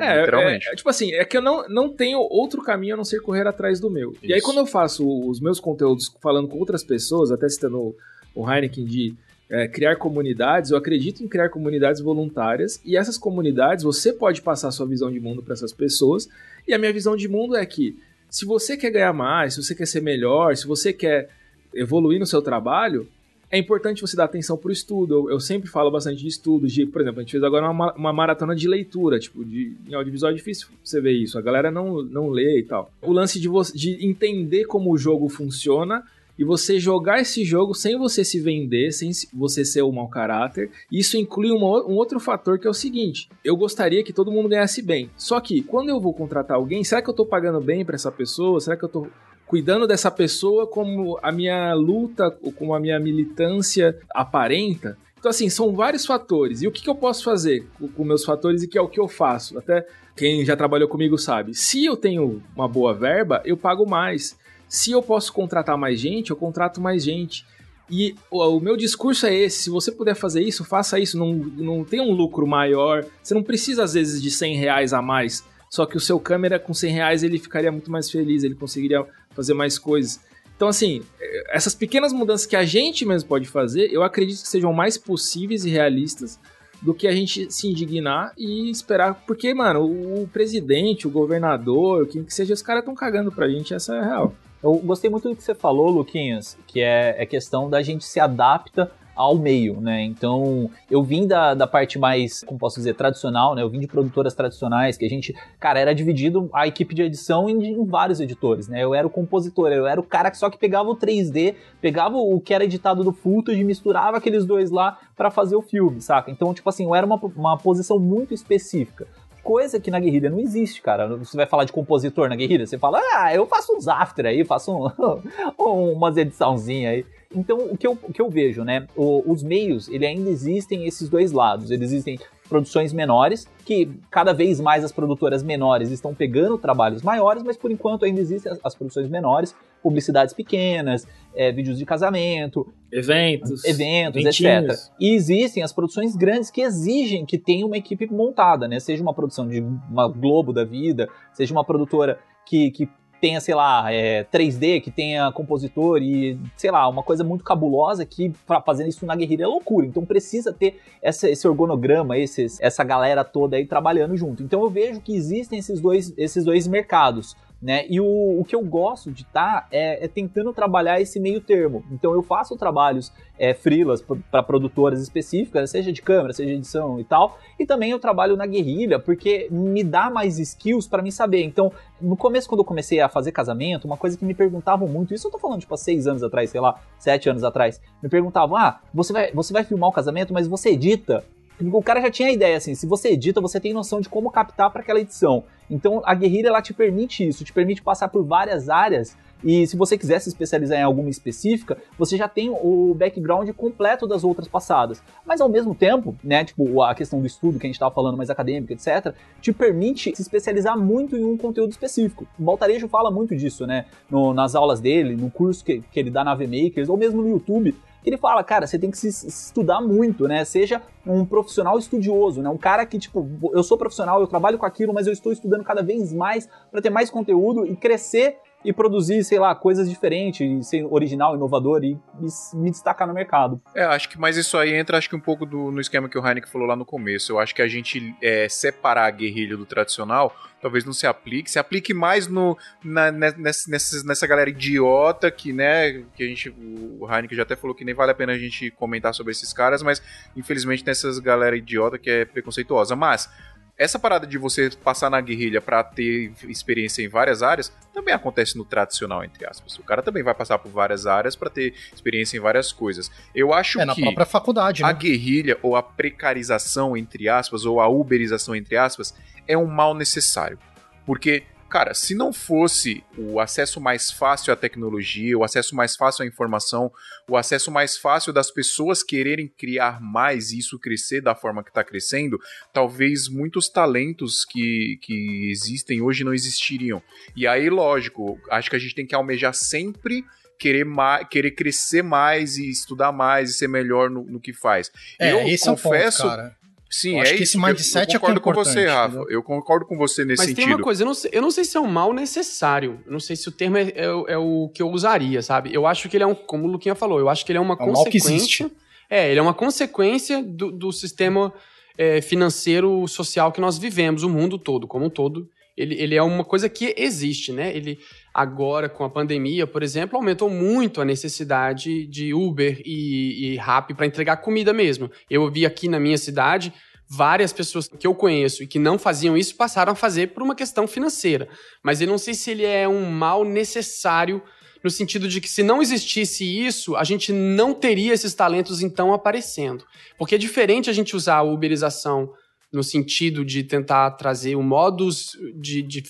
É, literalmente. É, é, tipo assim, é que eu não, não tenho outro caminho a não ser correr atrás do meu. Isso. E aí, quando eu faço os meus conteúdos falando com outras pessoas, até citando o Heineken de é, criar comunidades, eu acredito em criar comunidades voluntárias. E essas comunidades, você pode passar a sua visão de mundo para essas pessoas. E a minha visão de mundo é que se você quer ganhar mais, se você quer ser melhor, se você quer evoluir no seu trabalho, é importante você dar atenção para o estudo. Eu, eu, sempre falo bastante de estudo. De, por exemplo, a gente fez agora uma, uma maratona de leitura. Tipo, de, em audiovisual é difícil você ver isso. A galera não, não lê e tal. O lance de, de entender como o jogo funciona e você jogar esse jogo sem você se vender, sem você ser o um mau caráter. Isso inclui uma, um outro fator que é o seguinte: eu gostaria que todo mundo ganhasse bem. Só que quando eu vou contratar alguém, será que eu tô pagando bem para essa pessoa? Será que eu tô cuidando dessa pessoa como a minha luta, como a minha militância aparenta? Então, assim, são vários fatores. E o que, que eu posso fazer com meus fatores e que é o que eu faço? Até quem já trabalhou comigo sabe. Se eu tenho uma boa verba, eu pago mais. Se eu posso contratar mais gente, eu contrato mais gente. E o, meu discurso é esse: se você puder fazer isso, faça isso. Não, não tem um lucro maior. Você não precisa, às vezes, de 100 reais a mais. Só que o seu câmera com 100 reais ele ficaria muito mais feliz, ele conseguiria fazer mais coisas. Então, assim, essas pequenas mudanças que a gente mesmo pode fazer, eu acredito que sejam mais possíveis e realistas do que a gente se indignar e esperar. Porque, mano, o presidente, o governador, quem que seja, os caras estão cagando pra gente, essa é a real. Eu gostei muito do que você falou, Luquinhas, que é, é questão da gente se adapta ao meio, né? Então, eu vim da, da parte mais, como posso dizer, tradicional, né? Eu vim de produtoras tradicionais, que a gente, cara, era dividido a equipe de edição em, em vários editores, né? Eu era o compositor, eu era o cara que só que pegava o 3D, pegava o que era editado do footage e misturava aqueles dois lá para fazer o filme, saca? Então, tipo assim, eu era uma, uma posição muito específica coisa que na guerrilha não existe, cara. Você vai falar de compositor na guerrilha, você fala, ah, eu faço uns after aí, faço um, umas ediçãozinhas aí. Então, o que eu, o que eu vejo, né? O, os meios, ele ainda existem esses dois lados. Eles existem produções menores, que cada vez mais as produtoras menores estão pegando trabalhos maiores, mas por enquanto ainda existem as, as produções menores, publicidades pequenas, é, vídeos de casamento, eventos, eventos, etc. E existem as produções grandes que exigem que tenha uma equipe montada, né? Seja uma produção de uma Globo da vida, seja uma produtora que, que tenha, sei lá, é, 3D, que tenha compositor e, sei lá, uma coisa muito cabulosa que pra fazer isso na guerrilha é loucura. Então precisa ter essa, esse organograma, esses, essa galera toda aí trabalhando junto. Então eu vejo que existem esses dois, esses dois mercados né? E o, o que eu gosto de estar tá é, é, tentando trabalhar esse meio termo. Então eu faço trabalhos é, freelas para produtoras específicas, seja de câmera, seja de edição e tal, e também eu trabalho na guerrilha porque me dá mais skills para me saber. Então, no começo, quando eu comecei a fazer casamento, uma coisa que me perguntavam muito, isso eu tô falando tipo há seis anos atrás, sei lá, sete anos atrás, me perguntavam: ah, você vai, você vai filmar o casamento, mas você edita? O cara já tinha a ideia, assim, se você edita, você tem noção de como captar para aquela edição. Então a guerrilha ela te permite isso, te permite passar por várias áreas e se você quiser se especializar em alguma específica, você já tem o background completo das outras passadas. Mas ao mesmo tempo, né, tipo, a questão do estudo que a gente estava falando mais acadêmica, etc, te permite se especializar muito em um conteúdo específico. O Baltarejo fala muito disso, né, no, nas aulas dele, no curso que, que ele dá na VMakers, ou mesmo no YouTube, ele fala, cara, você tem que se estudar muito, né? Seja um profissional estudioso, né? Um cara que, tipo, eu sou profissional, eu trabalho com aquilo, mas eu estou estudando cada vez mais para ter mais conteúdo e crescer e produzir, sei lá, coisas diferentes, ser original, inovador e, e, me destacar no mercado. É, acho que, mas isso aí entra, acho que um pouco do, no esquema que o Heineken falou lá no começo. Eu acho que a gente é, separar a guerrilha do tradicional talvez não se aplique, se aplique mais no, na, nessa, nessa, galera idiota que, né, que a gente, o Heineken já até falou que nem vale a pena a gente comentar sobre esses caras, mas infelizmente nessas galera idiota que é preconceituosa. Mas essa parada de você passar na guerrilha para ter experiência em várias áreas também acontece no tradicional, entre aspas. O cara também vai passar por várias áreas para ter experiência em várias coisas. Eu acho é, que na própria faculdade, a né? guerrilha ou a precarização, entre aspas, ou a uberização, entre aspas, é um mal necessário. Porque Cara, se não fosse o acesso mais fácil à tecnologia, o acesso mais fácil à informação, o acesso mais fácil das pessoas quererem criar mais e isso crescer da forma que está crescendo, talvez muitos talentos que, que existem hoje não existiriam. E aí, lógico, acho que a gente tem que almejar sempre querer, mais, querer crescer mais e estudar mais e ser melhor no, no que faz. É, eu esse confesso, é o ponto, cara. Sim, é que esse mindset eu, eu concordo é, é com você, Rafa. Entendeu? Eu concordo com você nesse Mas sentido. Mas tem uma coisa, eu não, sei, eu não sei se é um mal necessário. Eu não sei se o termo é, é, é, o que eu usaria, sabe? Eu acho que ele é um, como o Luquinha falou, eu acho que ele é uma é um consequência. É, ele é uma consequência do, do sistema é, financeiro social que nós vivemos, o mundo todo, como um todo. Ele, ele é uma coisa que existe, né? Ele, agora, com a pandemia, por exemplo, aumentou muito a necessidade de Uber e, e Rappi para entregar comida mesmo. Eu vi aqui na minha cidade várias pessoas que eu conheço e que não faziam isso passaram a fazer por uma questão financeira. Mas eu não sei se ele é um mal necessário no sentido de que se não existisse isso, a gente não teria esses talentos então aparecendo. Porque é diferente a gente usar a uberização no sentido de tentar trazer o modus de, de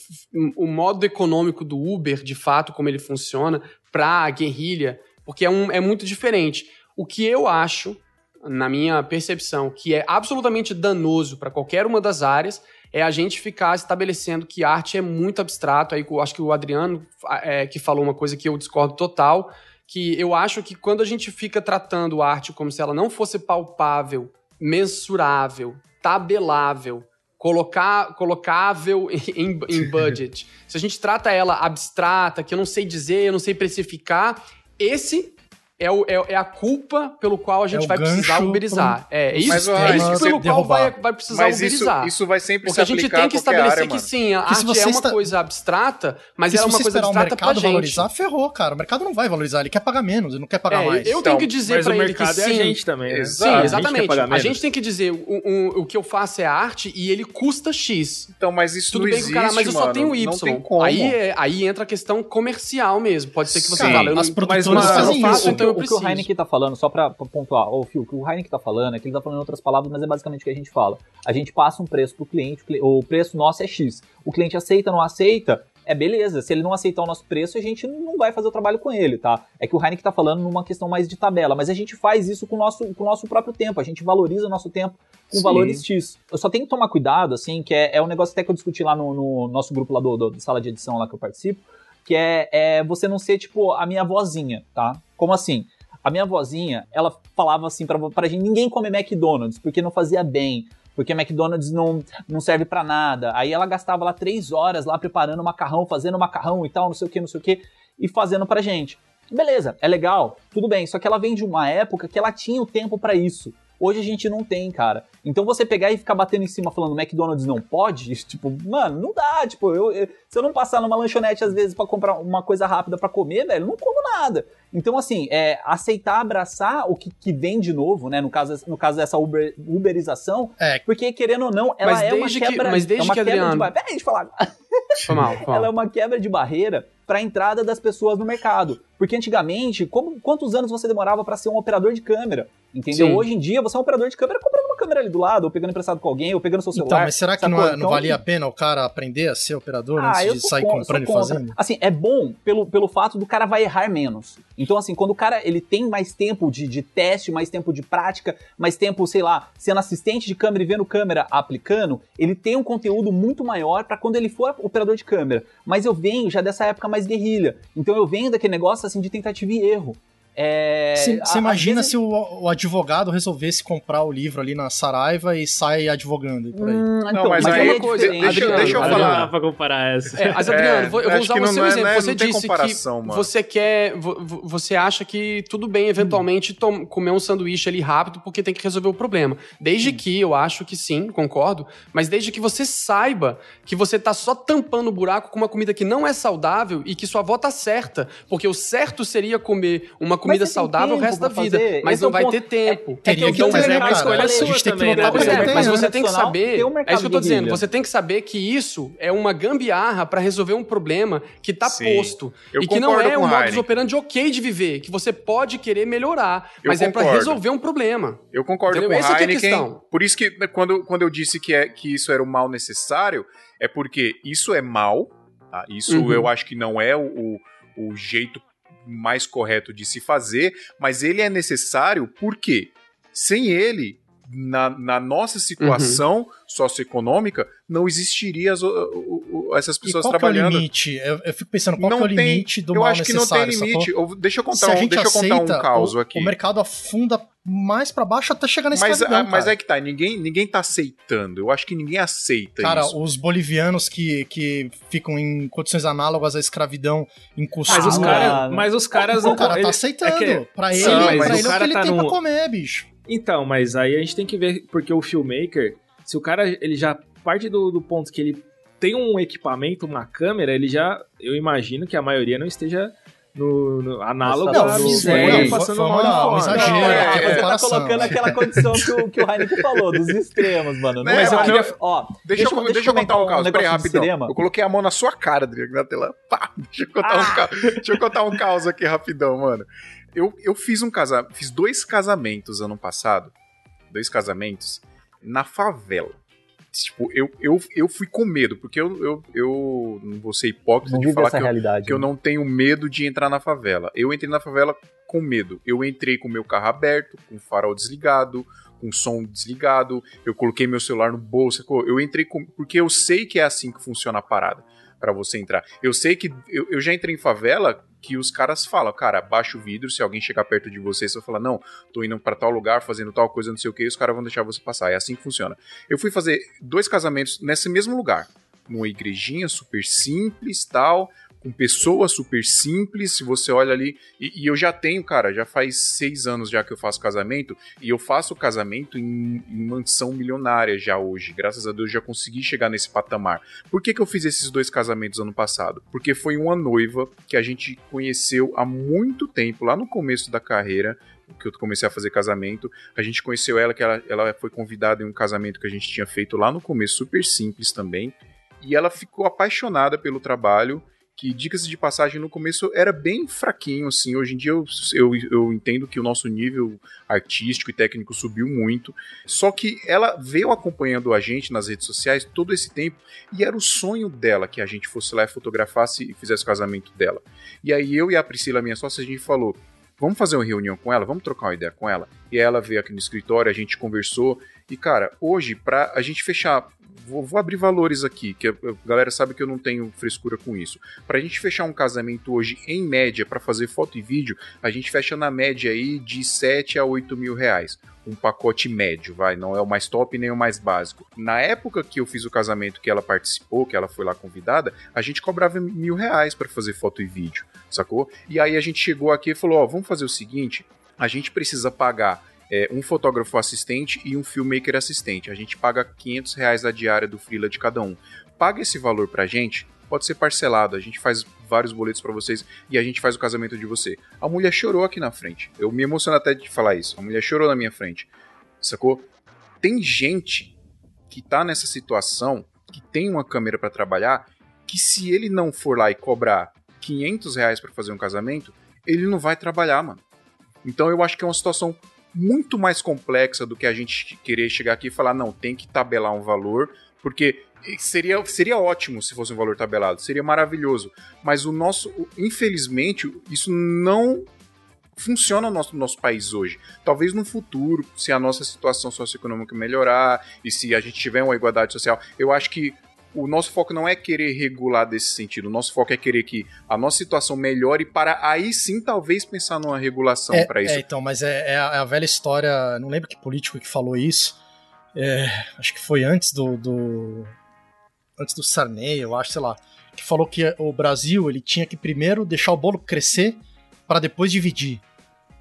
o modo econômico do Uber, de fato, como ele funciona, para a guerrilha, porque é, um, é muito diferente. O que eu acho, na minha percepção, que é absolutamente danoso para qualquer uma das áreas, é a gente ficar estabelecendo que arte é muito abstrato. Aí acho que o Adriano é, que falou uma coisa que eu discordo total, que eu acho que quando a gente fica tratando arte como se ela não fosse palpável, mensurável, tabelável, colocar, colocável em, em budget. Se a gente trata ela abstrata, que eu não sei dizer, eu não sei precificar, esse é, o, é, é, a culpa pelo qual a gente é vai precisar uberizar. Pro... É, isso, mas, é isso pelo qual vai, vai precisar mas uberizar. Isso, isso vai sempre Porque se a gente tem que estabelecer área, que sim, a arte é uma está... coisa abstrata, mas ela é uma coisa abstrata pra gente. Se o mercado valorizar, ferrou, cara. O mercado não vai valorizar, ele quer pagar menos, ele não quer pagar é, mais. Eu tenho que então, dizer pra ele que sim. é a gente também, né? Sim, exatamente. A gente, a gente tem que dizer, o, o, o que eu faço é arte e ele custa X. Então, mas isso Tudo não bem existe, cara, mas eu só tenho Y. Aí, aí entra a questão comercial mesmo. Pode ser que você fale, as produtoras fazem isso. Então o que o Heineken tá falando, só pra pontuar, ô Fio, o que o Heineken tá falando é que ele tá falando em outras palavras, mas é basicamente o que a gente fala. A gente passa um preço pro cliente, o preço nosso é X. O cliente aceita, não aceita, é beleza. Se ele não aceitar o nosso preço, a gente não vai fazer o trabalho com ele, tá? É que o Heineken tá falando numa questão mais de tabela, mas a gente faz isso com o nosso, com o nosso próprio tempo. A gente valoriza o nosso tempo com Sim. valores X. Eu só tenho que tomar cuidado, assim, que é, é um negócio até que eu discuti lá no, no nosso grupo lá do, do, do, sala de edição lá que eu participo, que é, é você não ser, tipo, a minha vozinha, tá? Como assim? A minha vozinha, ela falava assim pra, pra gente, ninguém come McDonald's, porque não fazia bem, porque McDonald's não, não serve para nada. Aí ela gastava lá três horas lá preparando macarrão, fazendo macarrão e tal, não sei o que, não sei o que, e fazendo pra gente. Beleza, é legal, tudo bem, só que ela vem de uma época que ela tinha o tempo para isso. Hoje a gente não tem, cara. Então você pegar e ficar batendo em cima falando McDonald's não pode, tipo, mano, não dá. Tipo, eu, eu se eu não passar numa lanchonete às vezes para comprar uma coisa rápida para comer, velho, não como nada. Então, assim, é, aceitar, abraçar o que, que vem de novo, né? No caso, no caso dessa Uber, uberização, é. porque querendo ou não, ela mas é uma quebra. Que, mas desde é que Adriano... de barreira. Peraí, deixa eu falar. Foi mal, foi mal. Ela é uma quebra de barreira para a entrada das pessoas no mercado. Porque antigamente, como, quantos anos você demorava para ser um operador de câmera? Entendeu? Sim. Hoje em dia, você é um operador de câmera comprando câmera ali do lado, ou pegando emprestado com alguém, ou pegando seu então, celular. Então, mas será que não, é, não então, valia a pena o cara aprender a ser operador ah, antes de sair com, comprando e fazendo? Assim, é bom pelo, pelo fato do cara vai errar menos. Então, assim, quando o cara ele tem mais tempo de, de teste, mais tempo de prática, mais tempo, sei lá, sendo assistente de câmera e vendo câmera aplicando, ele tem um conteúdo muito maior para quando ele for operador de câmera. Mas eu venho já dessa época mais guerrilha. Então eu venho daquele negócio assim de tentativa e erro. Você é, imagina vezes... se o, o, advogado resolvesse comprar o livro ali na Saraiva e sai advogando por aí. Hum, então, não, mas, mas aí, é coisa, deixa, Adriano, deixa eu falar. Não pra comparar essa. É, mas Adriano, eu vou é, usar o seu é, exemplo. É, você disse que mano. você quer, você acha que tudo bem eventualmente hum. comer um sanduíche ali rápido porque tem que resolver o problema. Desde hum. que eu acho que sim, concordo, mas desde que você saiba que você tá só tampando o buraco com uma comida que não é saudável e que sua avó tá certa, porque o certo seria comer uma comida saudável o resto da vida. Fazer. Mas Esse não é vai ponto. ter tempo. É, teria que mas é uma escolha sua também, né? É, mas você tem que saber. É isso que eu tô dizendo. Você tem que saber que isso é uma gambiarra para resolver um problema que tá posto. E que não é um modus operandi ok de viver, que você pode querer melhorar, eu mas é para resolver um problema. Eu concordo com o Heineken. É por isso que né, quando, quando eu disse que, é, que isso era o mal necessário, é porque isso é mal, tá? isso uhum. eu acho que não é o, o, o jeito mais correto de se fazer, mas ele é necessário porque sem ele, na, na nossa situação uhum. socioeconômica, não existiria as, essas pessoas e qual trabalhando. Que é o limite? Eu, eu fico pensando, qual não é o tem, limite do eu mal acho que não tem limite. Eu, deixa eu contar, um, deixa eu contar um caos o, aqui. O mercado afunda mais para baixo até chegar nesse mas, a, mas é que tá, ninguém, ninguém tá aceitando. Eu acho que ninguém aceita cara, isso. Cara, os bolivianos que, que ficam em condições análogas à escravidão em Cusco. Mas os, cara, mas os caras não... O cara tá aceitando. É que, pra ele, sim, pra ele é o que ele tá tem no... pra comer, bicho. Então, mas aí a gente tem que ver, porque o filmmaker, se o cara ele já parte do, do ponto que ele tem um equipamento, uma câmera, ele já, eu imagino que a maioria não esteja no, no análogo não, à miséria, passando mal não, um exagero, não, é, é, Você tá colocando aquela condição que o, que o Heineken falou, dos extremos, mano. Não, mas eu queria, ó, deixa, deixa, eu, deixa eu contar um caos, um peraí, rapidão. Eu coloquei a mão na sua cara, Adriano, na tela. Pá, deixa eu contar, ah. um, caos, deixa eu contar um caos aqui rapidão, mano. Eu, eu fiz um casamento, fiz dois casamentos ano passado, dois casamentos, na favela tipo, eu, eu, eu fui com medo, porque eu, eu, eu não vou ser hipócrita não de falar que eu, que eu né? não tenho medo de entrar na favela. Eu entrei na favela com medo. Eu entrei com meu carro aberto, com o farol desligado, com o som desligado, eu coloquei meu celular no bolso, eu entrei com, porque eu sei que é assim que funciona a parada para você entrar. Eu sei que eu, eu já entrei em favela que os caras falam, cara, baixa o vidro, se alguém chegar perto de você, você vai falar, não, tô indo para tal lugar, fazendo tal coisa, não sei o que, os caras vão deixar você passar. É assim que funciona. Eu fui fazer dois casamentos nesse mesmo lugar, numa igrejinha super simples, tal, com pessoas super simples. Se você olha ali, e, e, eu já tenho, cara, já faz seis anos já que eu faço casamento, e eu faço casamento em, em mansão milionária já hoje. Graças a Deus já consegui chegar nesse patamar. Por que, que eu fiz esses dois casamentos ano passado? Porque foi uma noiva que a gente conheceu há muito tempo, lá no começo da carreira que eu comecei a fazer casamento. A gente conheceu ela, que ela, ela foi convidada em um casamento que a gente tinha feito lá no começo, super simples também. E ela ficou apaixonada pelo trabalho que, dicas de passagem, no começo era bem fraquinho, assim. Hoje em dia eu, eu, eu, entendo que o nosso nível artístico e técnico subiu muito. Só que ela veio acompanhando a gente nas redes sociais todo esse tempo e era o sonho dela que a gente fosse lá e fotografasse e fizesse o casamento dela. E aí eu e a Priscila, minha sócia, a gente falou: vamos fazer uma reunião com ela, vamos trocar uma ideia com ela. E ela veio aqui no escritório, a gente conversou. E, cara, hoje, pra a gente fechar vou, vou, abrir valores aqui, que a, galera sabe que eu não tenho frescura com isso. Pra gente fechar um casamento hoje, em média, para fazer foto e vídeo, a gente fecha na média aí de 7 a 8 mil reais. Um pacote médio, vai, não é o mais top nem o mais básico. Na época que eu fiz o casamento que ela participou, que ela foi lá convidada, a gente cobrava mil reais para fazer foto e vídeo, sacou? E aí a gente chegou aqui e falou: Ó, vamos fazer o seguinte, a gente precisa pagar é, um fotógrafo assistente e um filmmaker assistente. A gente paga 500 reais a diária do freela de cada um. Paga esse valor pra gente, pode ser parcelado, a gente faz vários boletos para vocês e a gente faz o casamento de você. A mulher chorou aqui na frente. Eu me emociono até de falar isso. A mulher chorou na minha frente. Sacou? Tem gente que tá nessa situação, que tem uma câmera para trabalhar, que se ele não for lá e cobrar 500 reais para fazer um casamento, ele não vai trabalhar, mano. Então eu acho que é uma situação muito mais complexa do que a gente querer chegar aqui e falar, não, tem que tabelar um valor, porque seria, seria ótimo se fosse um valor tabelado, seria maravilhoso. Mas o nosso, infelizmente, isso não funciona no nosso, no nosso país hoje. Talvez no futuro, se a nossa situação socioeconômica melhorar e se a gente tiver uma igualdade social, eu acho que o nosso foco não é querer regular desse sentido. O nosso foco é querer que a nossa situação melhore para aí sim talvez pensar numa regulação é, para isso. É, então, mas é, é, a, é, velha história. Não lembro que político que falou isso. É, acho que foi antes do, do antes do Sarney, eu acho, sei lá, que falou que o Brasil ele tinha que primeiro deixar o bolo crescer para depois dividir.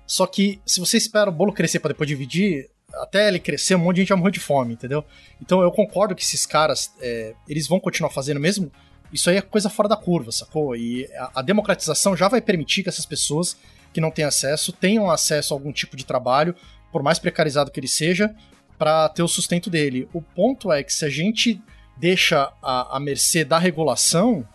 Só que se você espera o bolo crescer para depois dividir, até ele crescer, um monte de gente vai morrer de fome, entendeu? Então eu concordo que esses caras, é, eles vão continuar fazendo mesmo. Isso aí é coisa fora da curva, sacou? E a, a democratização já vai permitir que essas pessoas que não têm acesso tenham acesso a algum tipo de trabalho, por mais precarizado que ele seja, para ter o sustento dele. O ponto é que se a gente deixa a, a mercê da regulação,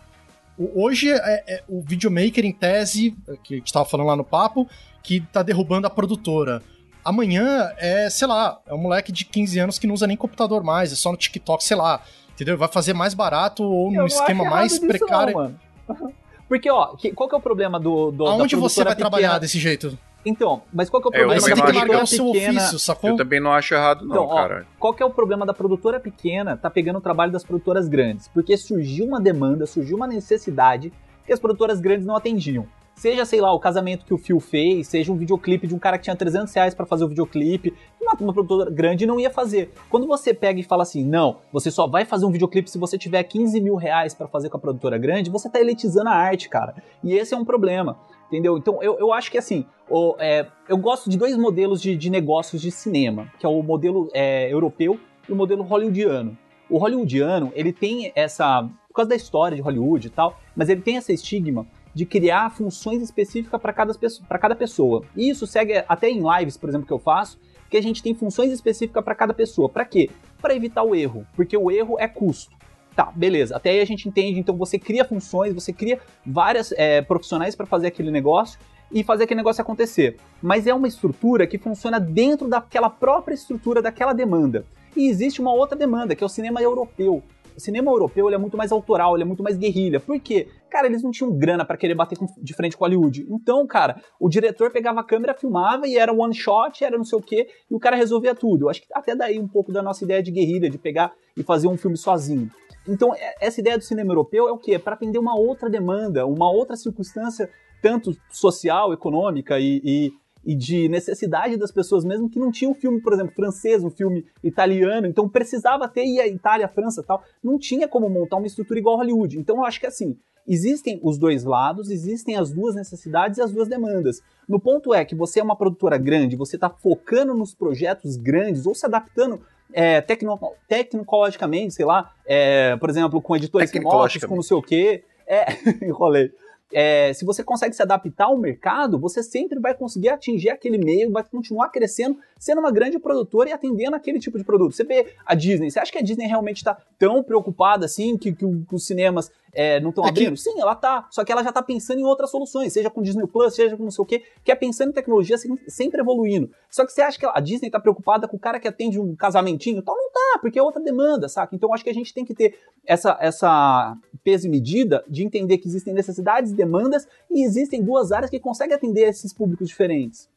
hoje é, é, o videomaker em tese, que a gente estava falando lá no papo, que está derrubando a produtora. Amanhã é, sei lá, é um moleque de 15 anos que não usa nem computador mais, é só no TikTok, sei lá. Entendeu? Vai fazer mais barato ou num esquema mais precário. Não, mano. Porque, ó, que, qual que é o problema do. do Aonde você vai pequena? trabalhar desse jeito? Então, mas qual que é o problema é, da produtora pequena? Ofício, sacou? Eu também não acho errado, não, então, cara. Ó, qual que é o problema da produtora pequena tá pegando o trabalho das produtoras grandes? Porque surgiu uma demanda, surgiu uma necessidade que as produtoras grandes não atendiam. Seja, sei lá, o casamento que o Phil fez, seja um videoclipe de um cara que tinha 300 reais pra fazer o videoclipe, uma, uma produtora grande não ia fazer. Quando você pega e fala assim, não, você só vai fazer um videoclipe se você tiver 15 mil reais para fazer com a produtora grande, você tá elitizando a arte, cara. E esse é um problema. Entendeu? Então eu, eu acho que assim, o, é, eu gosto de dois modelos de, de negócios de cinema, que é o modelo é, europeu e o modelo hollywoodiano. O hollywoodiano, ele tem essa. Por causa da história de Hollywood e tal, mas ele tem essa estigma de criar funções específicas para cada, cada pessoa. E isso segue até em lives, por exemplo, que eu faço, que a gente tem funções específicas para cada pessoa. Para quê? Para evitar o erro, porque o erro é custo. Tá, beleza. Até aí a gente entende. Então você cria funções, você cria várias é, profissionais para fazer aquele negócio e fazer aquele negócio acontecer. Mas é uma estrutura que funciona dentro daquela própria estrutura daquela demanda. E existe uma outra demanda, que é o cinema europeu. O cinema europeu ele é muito mais autoral, ele é muito mais guerrilha. Por quê? Cara, eles não tinham grana para querer bater de frente com Hollywood. Então, cara, o diretor pegava a câmera, filmava e era one shot, era não sei o quê, e o cara resolvia tudo. Eu acho que até daí um pouco da nossa ideia de guerrilha, de pegar e fazer um filme sozinho. Então, é, essa ideia do cinema europeu é o quê? É para atender uma outra demanda, uma outra circunstância, tanto social, econômica e, e e de necessidade das pessoas mesmo que não tinham um filme, por exemplo, francês, um filme italiano, então precisava ter e a Itália, a França tal, não tinha como montar uma estrutura igual Hollywood. Então eu acho que assim, existem os dois lados, existem as duas necessidades e as duas demandas. No ponto é que você é uma produtora grande, você está focando nos projetos grandes ou se adaptando é, tecno, tecnologicamente, sei lá, é, por exemplo, com editores remotos, com não sei o quê. É, enrolei é, se você consegue se adaptar ao mercado, você sempre vai conseguir atingir aquele meio, vai continuar crescendo, sendo uma grande produtora e atendendo aquele tipo de produto. Você vê a Disney, você acha que a Disney realmente está tão preocupada assim que, que, os cinemas é, não estão é abrindo? Sim, ela tá. Só que ela já está pensando em outras soluções, seja com Disney Plus, seja com não sei o quê, que é pensando em tecnologia sempre evoluindo. Só que você acha que a Disney está preocupada com o cara que atende um casamentinho? Tal, não tá, porque é outra demanda, saca? Então acho que a gente tem que ter essa, essa peso e medida de entender que existem necessidades e demandas e existem duas áreas que conseguem atender esses públicos diferentes.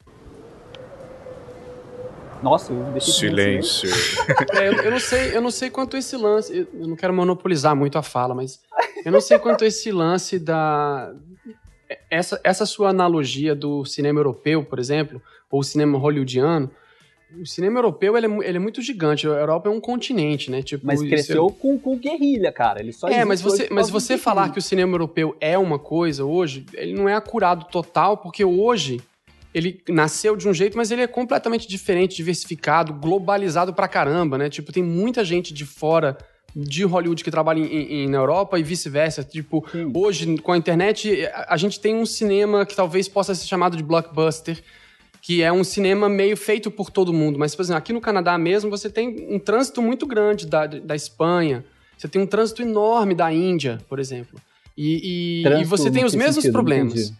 Nossa, eu deixei Silêncio. é, eu, eu, não sei, eu não sei quanto esse lance. Eu não quero monopolizar muito a fala, mas eu não sei quanto esse lance da. Essa, essa sua analogia do cinema europeu, por exemplo, ou cinema hollywoodiano, o cinema europeu ele é, ele é, muito gigante. A Europa é um continente, né? Tipo, mas cresceu é... com, com guerrilha, cara. Ele só é, mas você, mas você falar que o cinema europeu é uma coisa hoje, ele não é acurado total, porque hoje ele nasceu de um jeito, mas ele é completamente diferente, diversificado, globalizado pra caramba, né? Tipo, tem muita gente de fora de Hollywood que trabalha em, em, na Europa e vice-versa. Tipo, Sim. hoje, com a internet, a, a gente tem um cinema que talvez possa ser chamado de blockbuster, que é um cinema meio feito por todo mundo. Mas, por exemplo, aqui no Canadá mesmo, você tem um trânsito muito grande da, da Espanha, você tem um trânsito enorme da Índia, por exemplo. E, e, e você tem os mesmos problemas.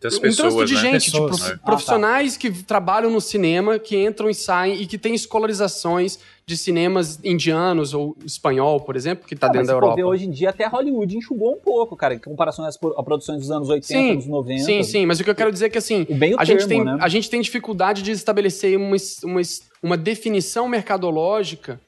Das pessoas, um trânsito de né? gente, pessoas. tipo, profissionais ah, tá. que trabalham no cinema, que entram e saem e que têm escolarizações de cinemas indianos ou espanhol, por exemplo, que está ah, dentro da Europa. Ver, hoje em dia até Hollywood enxugou um pouco, cara, em comparação às produções dos anos 80, sim, dos 90. Sim, sim, mas o que eu quero dizer é que assim, a, termo, gente tem, né? a gente tem dificuldade de estabelecer uma, uma, uma definição mercadológica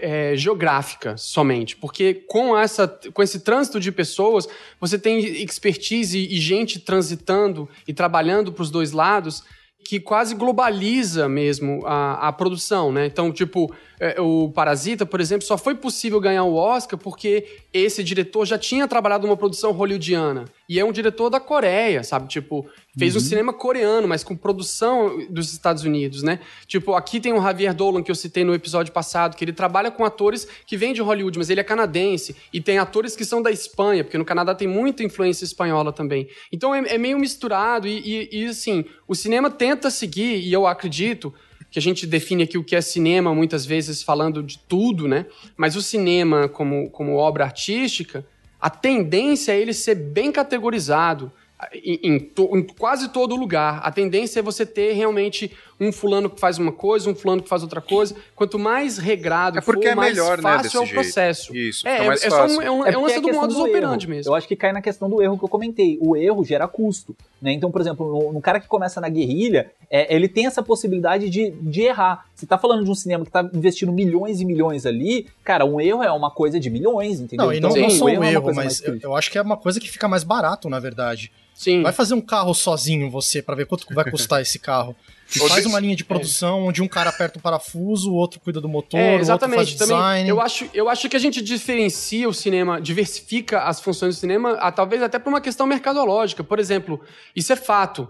é, geográfica somente, porque com, essa, com esse trânsito de pessoas, você tem expertise e gente transitando e trabalhando para os dois lados que quase globaliza mesmo a, a produção, né? Então, tipo, é, o Parasita, por exemplo, só foi possível ganhar o Oscar porque esse diretor já tinha trabalhado numa produção hollywoodiana. E é um diretor da Coreia, sabe? Tipo, fez uhum. um cinema coreano, mas com produção dos Estados Unidos, né? Tipo, aqui tem o Javier Dolan, que eu citei no episódio passado, que ele trabalha com atores que vêm de Hollywood, mas ele é canadense. E tem atores que são da Espanha, porque no Canadá tem muita influência espanhola também. Então é, é meio misturado e, e, e, assim, o cinema tenta seguir, e eu acredito, que a gente define aqui o que é cinema, muitas vezes falando de tudo, né? Mas o cinema, como, como obra artística, a tendência é ele ser bem categorizado em, em, to, em, quase todo lugar. A tendência é você ter realmente um fulano que faz uma coisa, um fulano que faz outra coisa. Quanto mais regrado é porque for, é melhor, mais fácil né, é o processo. Isso, é, é, é, um, é, um, é, um lance do modus do operandi mesmo. Eu acho que cai na questão do erro que eu comentei. O erro gera custo. Né? Então, por exemplo, no, no cara que começa na guerrilha, é, ele tem essa possibilidade de, de errar. Você tá falando de um cinema que tá investindo milhões e milhões ali, cara, um erro é uma coisa de milhões, entendeu? Não, e não, então, não só um erro, é erro mas eu, eu acho que é uma coisa que fica mais barato, na verdade. Sim. Vai fazer um carro sozinho você para ver quanto vai custar esse carro. E faz uma linha de produção é. onde um cara aperta o parafuso, o outro cuida do motor, é, exatamente. o outro faz design. Também, eu, acho, eu acho que a gente diferencia o cinema, diversifica as funções do cinema, a, talvez até por uma questão mercadológica. Por exemplo, isso é fato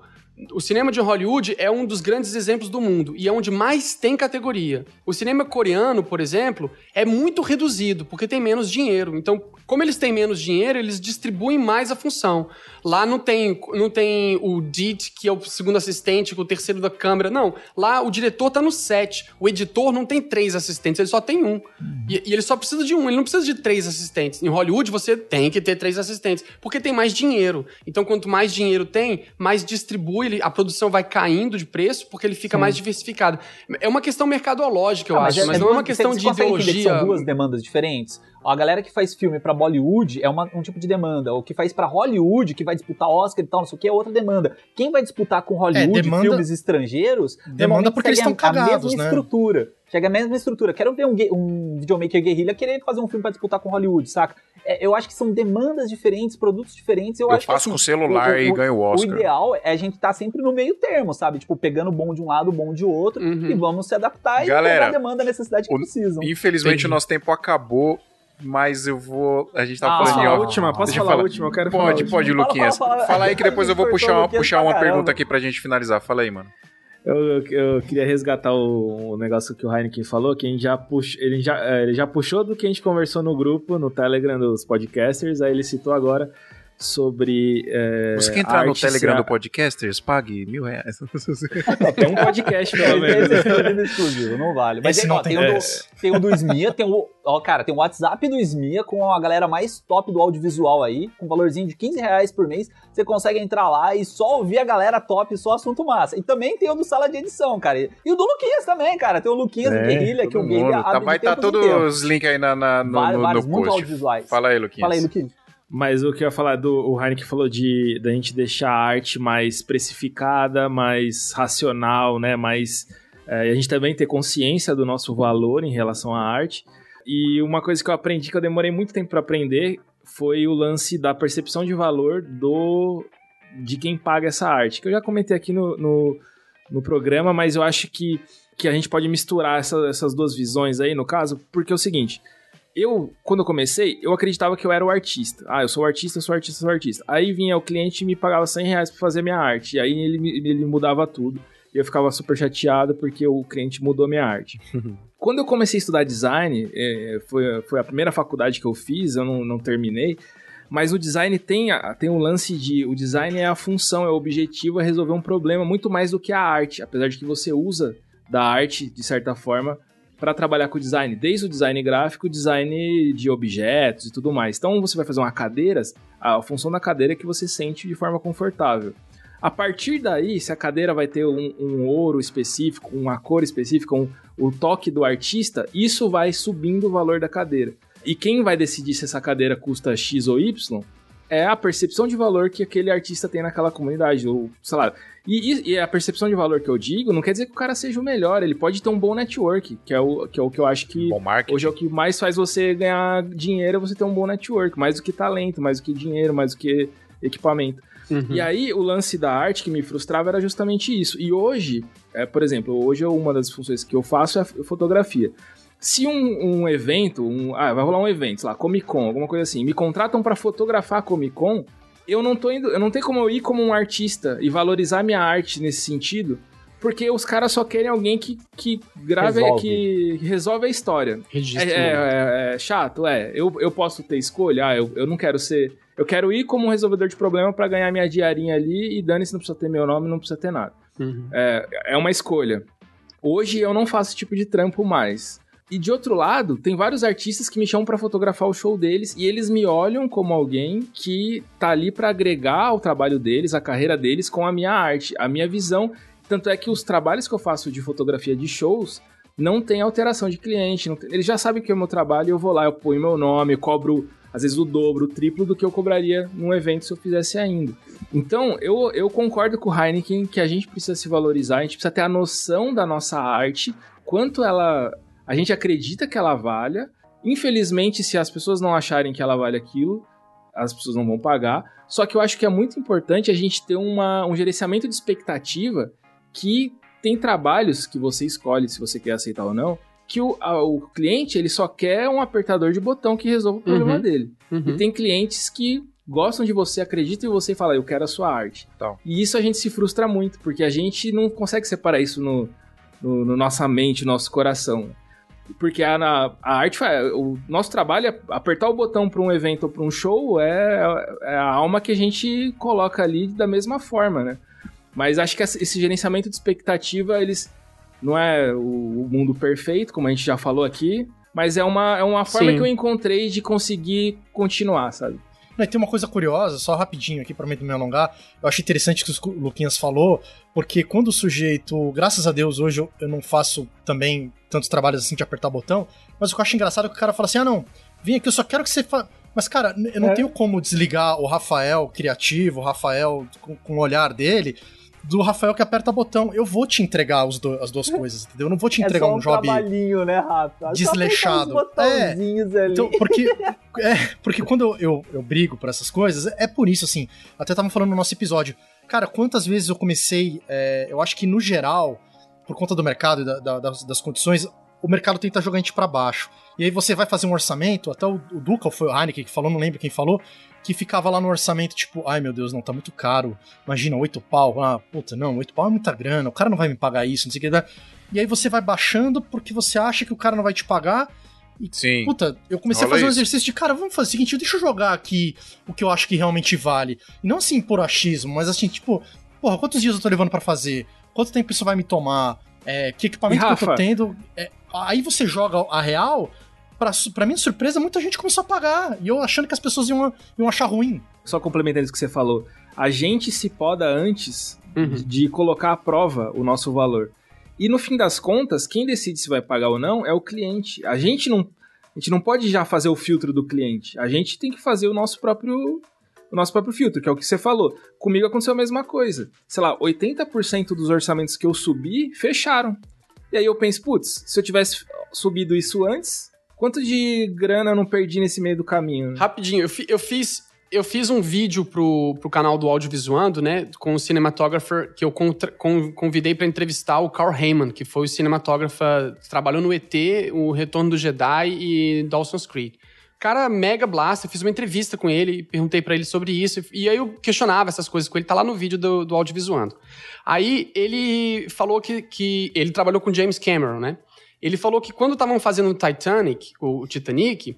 o cinema de Hollywood é um dos grandes exemplos do mundo e é onde mais tem categoria. O cinema coreano, por exemplo, é muito reduzido porque tem menos dinheiro. Então, como eles têm menos dinheiro, eles distribuem mais a função. Lá não tem, não tem o DIT, que é o segundo assistente, com o terceiro da câmera. Não. Lá o diretor tá no set. O editor não tem três assistentes, ele só tem um. E, e, ele só precisa de um, ele não precisa de três assistentes. Em Hollywood, você tem que ter três assistentes, porque tem mais dinheiro. Então, quanto mais dinheiro tem, mais distribui, a produção vai caindo de preço, porque ele fica Sim. mais diversificado. É uma questão mercadológica, eu ah, acho, mas, é, mas é não é uma questão de ideologia. São duas demandas diferentes. A galera que faz filme para Bollywood é uma, um tipo de demanda. O que faz para Hollywood, que vai disputar Oscar e tal, não sei o que, é outra demanda. Quem vai disputar com Hollywood é, demanda, filmes estrangeiros, demanda porque eles estão cagados, a mesma né? estrutura. Chega a mesma estrutura. Quero ver um, um videomaker guerrilha querer fazer um filme para disputar com Hollywood, saca? É, eu acho que são demandas diferentes, produtos diferentes. Eu, eu acho faço que, assim, com celular o, e ganho o Oscar. O ideal é a gente estar tá sempre no meio termo, sabe? Tipo, pegando bom de um lado, bom de outro, uhum. e vamos se adaptar Galera, e pegar a demanda, a necessidade que o, precisam. Infelizmente, Entendi. o nosso tempo acabou mas eu vou. A gente tá ah, falando de. A última, posso falar, falar a última? Eu quero pode, falar. Pode, Luquinhas. Fala, fala, fala, aí que depois eu vou puxar uma, puxar uma pergunta aqui pra gente finalizar. Fala aí, mano. Eu, eu, queria resgatar o, o, negócio que o Heineken falou, que já pux, ele, já, é, ele já puxou do que a gente conversou no grupo, no Telegram dos podcasters, aí ele citou agora sobre. É, Você quer entrar no Telegram do Podcasters? Pague mil reais. tem um podcast, pelo menos. Exclusivo, não vale. Mas tem, ó, tem, o do, tem o do SMIA, tem o. Ó, cara, tem o WhatsApp do SMIA com a galera mais top do audiovisual aí, com um valorzinho de 15 reais por mês. Você consegue entrar lá e só ouvir a galera top, só assunto massa. E também tem o do Sala de Edição, cara. E o do Luquinhas também, cara. Tem o Luquinhas é, do Guerrilha, que o Guerrilha. Tá, vai estar tá todos os links aí na, na, no, vários, no, no vários, post. Muito audiovisuais. Fala aí, Luquinhas. Fala aí, Luquinhas. Mas o que eu ia falar do o Heineken falou de da gente deixar a arte mais precificada, mais racional, né? Mais é, a gente também ter consciência do nosso valor em relação à arte. E uma coisa que eu aprendi que eu demorei muito tempo para aprender foi o lance da percepção de valor do de quem paga essa arte. Que eu já comentei aqui no, no, no programa, mas eu acho que, que a gente pode misturar essa, essas duas visões aí, no caso, porque é o seguinte eu, quando eu comecei, eu acreditava que eu era o artista. Ah, eu sou artista, sou artista, sou artista. Aí vinha o cliente e me pagava 100 reais pra fazer minha arte. E aí ele, ele mudava tudo. E eu ficava super chateado porque o cliente mudou minha arte. quando eu comecei a estudar design, é, foi, foi a primeira faculdade que eu fiz, eu não, não terminei. Mas o design tem, tem um lance de. O design é a função, é o objetivo, é resolver um problema muito mais do que a arte. Apesar de que você usa da arte, de certa forma, para trabalhar com design, desde o design gráfico, design de objetos e tudo mais. Então você vai fazer uma cadeira, a função da cadeira é que você sente de forma confortável. A partir daí, se a cadeira vai ter um, um ouro específico, uma cor específica, um, o toque do artista, isso vai subindo o valor da cadeira. E quem vai decidir se essa cadeira custa X ou Y é a percepção de valor que aquele artista tem naquela comunidade, ou sei lá. E, e, a percepção de valor que eu digo não quer dizer que o cara seja o melhor, ele pode ter um bom network, que é o que, é o que eu acho que hoje é o que mais faz você ganhar dinheiro, é você ter um bom network, mais do que talento, mais do que dinheiro, mais do que equipamento. Uhum. E aí, o lance da arte que me frustrava era justamente isso. E hoje, é, por exemplo, hoje uma das funções que eu faço é a fotografia. Se um, um evento, um, ah, vai rolar um evento, sei lá, Comic Con, alguma coisa assim, me contratam para fotografar a Comic Con, eu não tô indo, eu não tenho como eu ir como um artista e valorizar minha arte nesse sentido, porque os caras só querem alguém que, que grave, resolve. que resolve a história. É, é, é, é, chato, é. Eu, eu posso ter escolha, ah, eu, eu não quero ser. Eu quero ir como um resolvedor de problema para ganhar minha diarinha ali e dane-se, não precisa ter meu nome, não precisa ter nada. Uhum. É, é uma escolha. Hoje eu não faço esse tipo de trampo mais. E de outro lado, tem vários artistas que me chamam para fotografar o show deles e eles me olham como alguém que tá ali para agregar ao trabalho deles, a carreira deles com a minha arte, a minha visão. Tanto é que os trabalhos que eu faço de fotografia de shows não tem alteração de cliente, tem, eles já sabem que é o meu trabalho eu vou lá, eu ponho meu nome, cobro às vezes o dobro, o triplo do que eu cobraria num evento se eu fizesse ainda. Então, eu, eu concordo com o Heineken que a gente precisa se valorizar, a gente precisa ter a noção da nossa arte, quanto ela a gente acredita que ela valha. Infelizmente, se as pessoas não acharem que ela vale aquilo, as pessoas não vão pagar. Só que eu acho que é muito importante a gente ter uma, um gerenciamento de expectativa que tem trabalhos que você escolhe se você quer aceitar ou não, que o, a, o cliente ele só quer um apertador de botão que resolva o problema uhum, dele. Uhum. E tem clientes que gostam de você, acreditam em você e falam, eu quero a sua arte. Então. E isso a gente se frustra muito, porque a gente não consegue separar isso no, no, no nossa mente, no nosso coração. Porque a, a arte, o nosso trabalho é apertar o botão para um evento ou para um show é, é a alma que a gente coloca ali da mesma forma, né? Mas acho que esse gerenciamento de expectativa, eles não é o mundo perfeito, como a gente já falou aqui, mas é uma, é uma forma Sim. que eu encontrei de conseguir continuar, sabe? Não, tem uma coisa curiosa, só rapidinho aqui para mim me alongar. Eu acho interessante que o Luquinhas falou, porque quando o sujeito, graças a Deus, hoje eu, eu não faço também tantos trabalhos assim de apertar botão, mas o que eu acho engraçado é que o cara fala assim: ah, não, vem aqui, eu só quero que você faça. Mas, cara, eu não é. tenho como desligar o Rafael criativo, o Rafael com, com o olhar dele, do Rafael que aperta botão. Eu vou te entregar do, as duas coisas, entendeu? Eu não vou te entregar é um, um job né, Rafa? desleixado. É, então, porque, é, porque quando eu, eu, eu, brigo por essas coisas, é por isso, assim, até tava falando no nosso episódio. Cara, quantas vezes eu comecei, é, eu acho que no geral, por conta do mercado e da, da, das, das condições, o mercado tenta jogar a gente para baixo. E aí você vai fazer um orçamento, até o, o Duca, ou foi o Heineken que falou, não lembro quem falou, que ficava lá no orçamento, tipo, ai meu Deus, não, tá muito caro. Imagina, oito pau. Ah, puta, não, oito pau é muita grana, o cara não vai me pagar isso, não sei o que. E aí você vai baixando porque você acha que o cara não vai te pagar. E, Sim. Puta, eu comecei Olha a fazer um exercício de, cara, vamos fazer o seguinte, deixa eu jogar aqui o que eu acho que realmente vale. E não assim por achismo, mas assim, tipo, porra, quantos dias eu tô levando para fazer? Quanto tempo isso vai me tomar? É, que equipamento que eu tô tendo? É, aí você joga a real, pra, pra minha surpresa, muita gente começou a pagar. E eu achando que as pessoas iam, iam achar ruim. Só complementando isso que você falou. A gente se poda antes uhum. de colocar à prova o nosso valor. E no fim das contas, quem decide se vai pagar ou não é o cliente. A gente não, a gente não pode já fazer o filtro do cliente. A gente tem que fazer o nosso próprio o nosso próprio filtro, que é o que você falou. Comigo aconteceu a mesma coisa. Sei lá, 80% dos orçamentos que eu subi fecharam. E aí eu penso, putz, se eu tivesse subido isso antes, Quanto de grana eu não perdi nesse meio do caminho? Rapidinho, eu, fi, eu fiz eu fiz um vídeo pro, pro canal do Audiovisuando, né, com o cinematographer que eu contra, con, convidei para entrevistar o Carl Heyman, que foi o cinematógrafo que trabalhou no ET, o Retorno do Jedi e Dawson's Creek. Cara, mega blasta, fiz uma entrevista com ele, perguntei para ele sobre isso, e aí eu questionava essas coisas com ele, tá lá no vídeo do, do Audiovisuando. Aí ele falou que, que ele trabalhou com James Cameron, né? Ele falou que quando estavam fazendo o Titanic, o Titanic,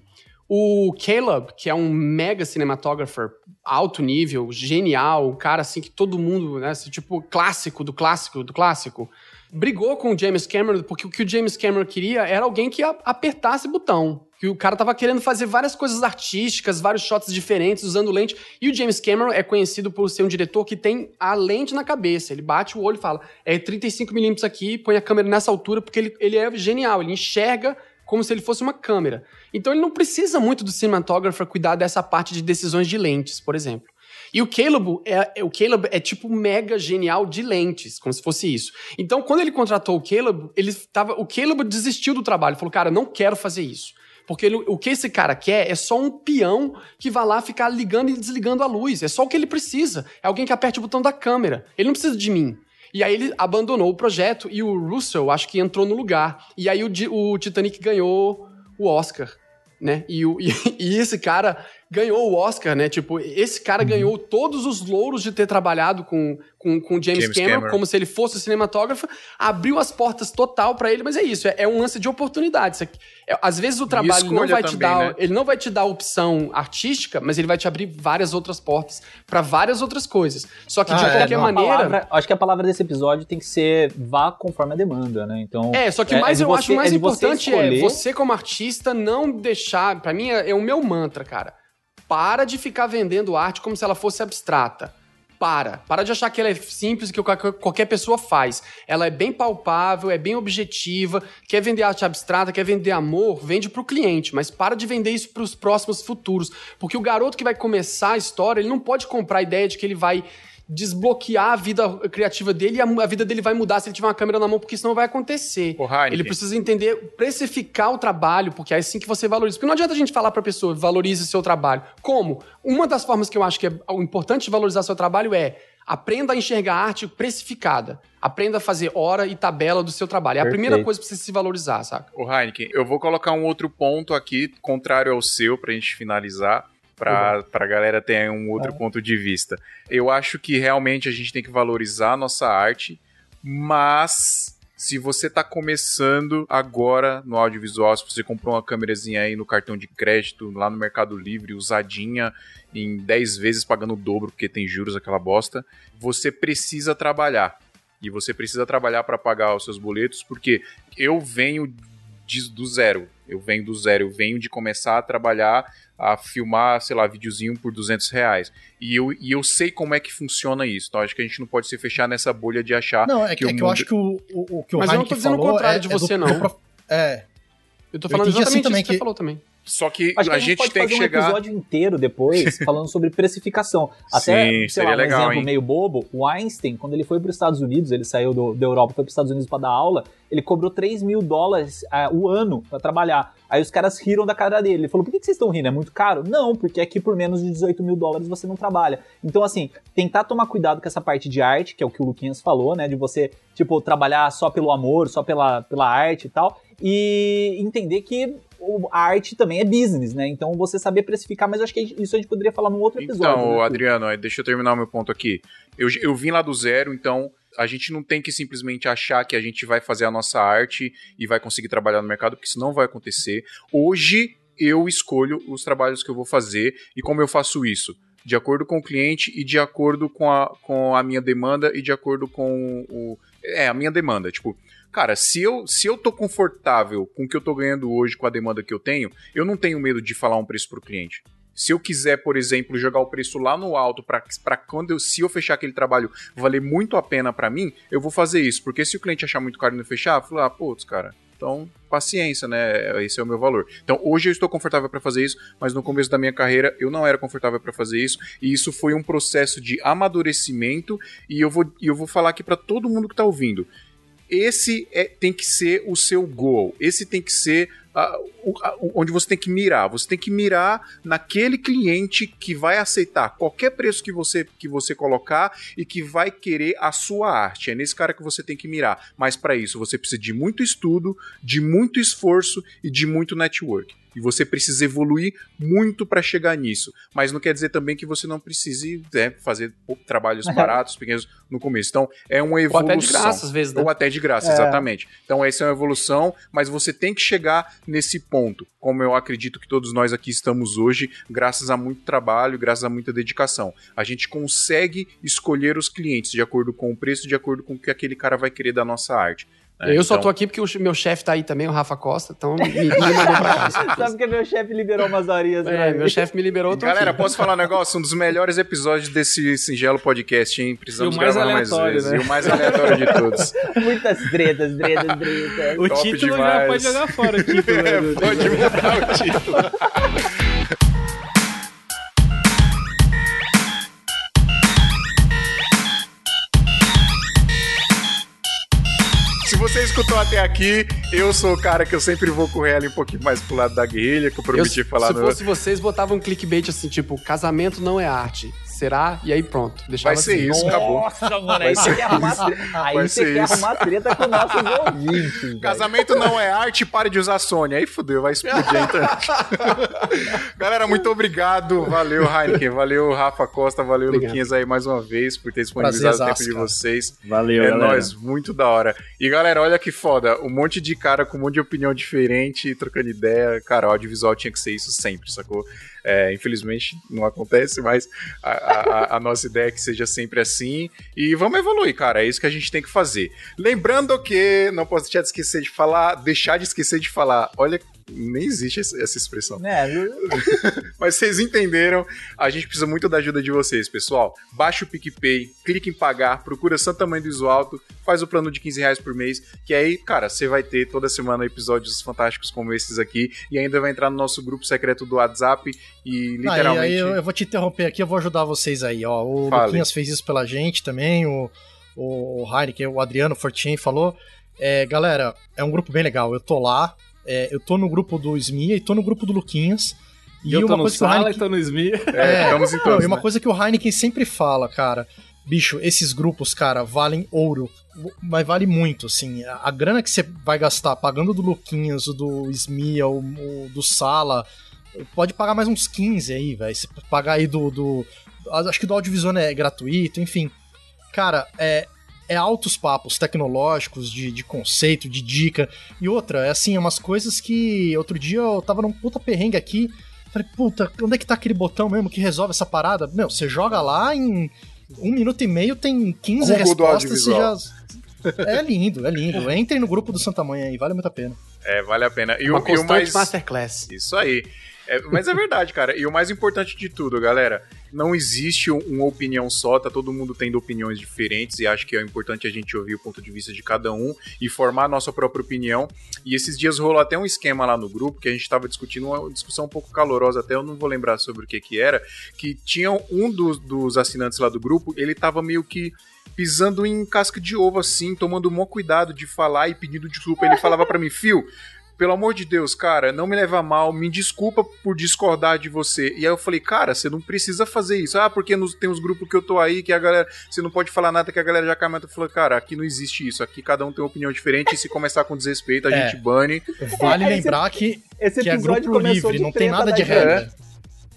o Caleb, que é um mega cinematógrafo alto nível, genial, um cara assim que todo mundo, né, assim, tipo clássico do clássico do clássico, brigou com o James Cameron porque o que o James Cameron queria era alguém que apertasse botão. Que o cara tava querendo fazer várias coisas artísticas, vários shots diferentes, usando lente. E o James Cameron é conhecido por ser um diretor que tem a lente na cabeça. Ele bate o olho e fala: é 35mm aqui, põe a câmera nessa altura, porque ele, ele é genial, ele enxerga como se ele fosse uma câmera. Então ele não precisa muito do cinematógrafo cuidar dessa parte de decisões de lentes, por exemplo. E o Caleb é, o Caleb é tipo mega genial de lentes, como se fosse isso. Então, quando ele contratou o Caleb, ele tava, o Caleb desistiu do trabalho, falou: "Cara, não quero fazer isso". Porque ele, o que esse cara quer é só um peão que vai lá ficar ligando e desligando a luz. É só o que ele precisa. É alguém que aperte o botão da câmera. Ele não precisa de mim. E aí ele abandonou o projeto e o Russell acho que entrou no lugar. E aí o, o Titanic ganhou o Oscar, né? E, o, e, e esse cara ganhou o Oscar, né? Tipo, esse cara uhum. ganhou todos os louros de ter trabalhado com, com, com James, James Cameron, Cameron, como se ele fosse cinematógrafo, abriu as portas total para ele, mas é isso, é, é, um lance de oportunidade. É, às vezes o trabalho não vai também, te dar, né? ele não vai te dar opção artística, mas ele vai te abrir várias outras portas para várias outras coisas. Só que ah, de é, qualquer maneira, palavra, acho que a palavra desse episódio tem que ser vá conforme a demanda, né? Então É, só que é, mais é eu você, acho mais importante você é você como artista não deixar, para mim é, é o meu mantra, cara para de ficar vendendo arte como se ela fosse abstrata. Para. Para de achar que ela é simples que qualquer pessoa faz. Ela é bem palpável, é bem objetiva. Quer vender arte abstrata, quer vender amor, vende para o cliente. Mas para de vender isso para os próximos futuros. Porque o garoto que vai começar a história, ele não pode comprar a ideia de que ele vai desbloquear a vida criativa dele e a, a, vida dele vai mudar se ele tiver uma câmera na mão, porque isso não vai acontecer. ele precisa entender, precificar o trabalho, porque é assim que você valoriza. Porque não adianta a gente falar pra pessoa, valorize seu trabalho. Como? Uma das formas que eu acho que é importante de valorizar seu trabalho é aprenda a enxergar a arte precificada. Aprenda a fazer hora e tabela do seu trabalho. É a primeira coisa pra você se valorizar, saca? O Heineken, eu vou colocar um outro ponto aqui, contrário ao seu, pra gente finalizar para a galera ter um outro é. ponto de vista. Eu acho que realmente a gente tem que valorizar a nossa arte, mas se você está começando agora no audiovisual, se você comprou uma câmerazinha aí no cartão de crédito, lá no Mercado Livre, usadinha, em 10 vezes pagando o dobro, porque tem juros aquela bosta, você precisa trabalhar. E você precisa trabalhar para pagar os seus boletos, porque eu venho de, do zero. Eu venho do zero, eu venho de começar a trabalhar a filmar, sei lá, videozinho por 200 reais. E eu, e eu sei como é que funciona isso. Então acho que a gente não pode se fechar nessa bolha de achar. Não, é que, é que mundo... eu acho que o, o, o que o Mas Heineken eu não tô dizendo o contrário é, de você, é do, não. É. Eu tô falando eu exatamente assim também isso que, que você falou também. Só que, Acho a, que a gente, gente pode tem fazer que um chegar. episódio inteiro depois falando sobre precificação. Até, Sim, sei seria lá, um legal, exemplo hein? meio bobo, o Einstein, quando ele foi para os Estados Unidos, ele saiu do, da Europa, foi para os Estados Unidos para dar aula, ele cobrou 3 mil dólares ah, o ano para trabalhar. Aí os caras riram da cara dele. Ele falou, por que, que vocês estão rindo? É muito caro? Não, porque aqui por menos de 18 mil dólares você não trabalha. Então, assim, tentar tomar cuidado com essa parte de arte, que é o que o Luquinhas falou, né? De você, tipo, trabalhar só pelo amor, só pela, pela arte e tal. E entender que a arte também é business, né? Então você saber precificar, mas acho que isso a gente poderia falar num outro episódio. Então, né? Adriano, aí deixa eu terminar o meu ponto aqui. Eu, eu vim lá do zero, então a gente não tem que simplesmente achar que a gente vai fazer a nossa arte e vai conseguir trabalhar no mercado, porque isso não vai acontecer. Hoje eu escolho os trabalhos que eu vou fazer e como eu faço isso. De acordo com o cliente e de acordo com a, com a minha demanda e de acordo com o. É, a minha demanda. Tipo, cara, se eu, se eu tô confortável com o que eu tô ganhando hoje, com a demanda que eu tenho, eu não tenho medo de falar um preço pro cliente. Se eu quiser, por exemplo, jogar o preço lá no alto para quando eu, se eu fechar aquele trabalho valer muito a pena para mim, eu vou fazer isso. Porque se o cliente achar muito caro e não fechar, falo, ah, putz, cara, então paciência, né? Esse é o meu valor. Então hoje eu estou confortável para fazer isso, mas no começo da minha carreira eu não era confortável para fazer isso e isso foi um processo de amadurecimento e eu vou, eu vou falar aqui para todo mundo que tá ouvindo. Esse é, tem que ser o seu goal. Esse tem que ser ah, a- o- onde você tem que mirar. Você tem que mirar naquele cliente que vai aceitar qualquer preço que você, que você colocar e que vai querer a sua arte. É nesse cara que você tem que mirar. Mas para isso você precisa de muito estudo, de muito esforço e de muito network. E você precisa evoluir muito para chegar nisso. Mas não quer dizer também que você não precise né, fazer trabalhos baratos, pequenos no começo. Então, é uma Ou evolução. até de graça, às vezes, né? Ou até de graça, É. exatamente. Então, essa é uma evolução, mas você tem que chegar nesse ponto, como eu acredito que todos nós aqui estamos hoje, graças a muito trabalho, graças a muita dedicação. A gente consegue escolher os clientes de acordo com o preço, de acordo com o que aquele cara vai querer da nossa arte. Né? Eu só Então, tô aqui porque o meu chefe tá aí também, o Rafa Costa, então me, me mandou pra cá. Sabe que meu chefe liberou umas horinhas pra É, meu chefe me liberou, tô Galera, aqui. posso falar um negócio? Um dos melhores episódios desse singelo podcast, hein? Precisamos mais gravar mais vezes. né? E o mais aleatório de todos. Muitas tretas, tretas, tretas. O Top título já demais. pode jogar fora o título. né, do- Pode mudar o título. Você escutou até aqui, eu sou o cara que eu sempre vou correr ali um pouquinho mais pro lado da guerrilha, que eu Eu, prometi falar se no. fosse vocês, botavam um clickbait assim, tipo, casamento não é arte. Será? E aí pronto. Deixava Vai ser assim. isso, acabou. Nossa, mano, Vai aí ser você quer arrumar, tre- aí Vai você ser quer isso. arrumar treta com nossos ouvintes. Casamento não é arte, pare de usar Sony. Aí fodeu, vai explodir a internet. Galera, muito obrigado. Valeu, Heineken. Valeu, Rafa Costa. Valeu, Obrigado. Luquinhas aí mais uma vez por ter disponibilizado o tempo de vocês. Valeu, é galera. nóis, muito da hora. E galera, olha que foda. Um monte de cara com um monte de opinião diferente, trocando ideia. Cara, o audiovisual tinha que ser isso sempre, sacou? É, infelizmente não acontece, mas a, a- a nossa ideia é que seja sempre assim. E vamos evoluir, cara. É isso que a gente tem que fazer. Lembrando que, não posso deixar de esquecer de falar, deixar de esquecer de falar. Olha, nem existe essa expressão. Né? Mas vocês entenderam, a gente precisa muito da ajuda de vocês, pessoal. Baixa o PicPay, clique em pagar, procura Santa Mãe do Iso Alto, faz o plano de 15 reais por mês, que aí, cara, você vai ter toda semana episódios fantásticos como esses aqui, e ainda vai entrar no nosso grupo secreto do WhatsApp e Ah, literalmente... aí eu, eu vou te interromper aqui, eu vou ajudar vocês aí, ó. O Fale. Luquinhas fez isso pela gente também, o, o Heineken, o Adriano Fortin falou. É, galera, é um grupo bem legal. Eu tô lá, é, eu tô no grupo do Smia e tô no grupo do Luquinhas. E eu tô uma no coisa Sala e Heineken... tô no SMI. É, estamos em Não, todos, e uma né? coisa que o Heineken sempre fala, cara, bicho, esses grupos, cara, valem ouro, mas vale muito, assim, a, a grana que você vai gastar pagando do Luquinhas, o do Smia, o, o do Sala, pode pagar mais uns 15 aí, velho, você pagar aí do, do, acho que do audiovisual é gratuito, enfim, cara, é, é altos papos tecnológicos, de, de conceito, de dica, e outra, é assim, é umas coisas que outro dia eu tava num puta perrengue aqui, Falei, puta, onde é que tá aquele botão mesmo que resolve essa parada? Meu, você joga lá em um minuto e meio, tem 15 Google respostas e já. É lindo, é lindo. Entrem no grupo do Santa Mãe aí, vale muito a pena. É, vale a pena. E, Uma o, e o constante mais... masterclass. Isso aí. É, mas é verdade, cara. E o mais importante de tudo, galera, não existe uma opinião só, tá todo mundo tendo opiniões diferentes e acho que é importante a gente ouvir o ponto de vista de cada um e formar a nossa própria opinião. E esses dias rolou até um esquema lá no grupo que a gente estava discutindo uma discussão um pouco calorosa, até eu não vou lembrar sobre o que que era, que tinha um dos, dos assinantes lá do grupo, ele tava meio que pisando em casca de ovo assim, tomando o maior cuidado de falar e pedindo desculpa. Ele falava para mim, Fio, pelo amor de Deus, cara, não me leva mal, me desculpa por discordar de você. E aí eu falei, cara, você não precisa fazer isso. Ah, porque nos, tem uns grupos que eu tô aí que a galera, você não pode falar nada que a galera já comenta. Eu falei, cara, aqui não existe isso. Aqui cada um tem uma opinião diferente e se começar com desrespeito, a é. gente bane. Vale lembrar que, esse que é grupo livre, não tem nada de regra.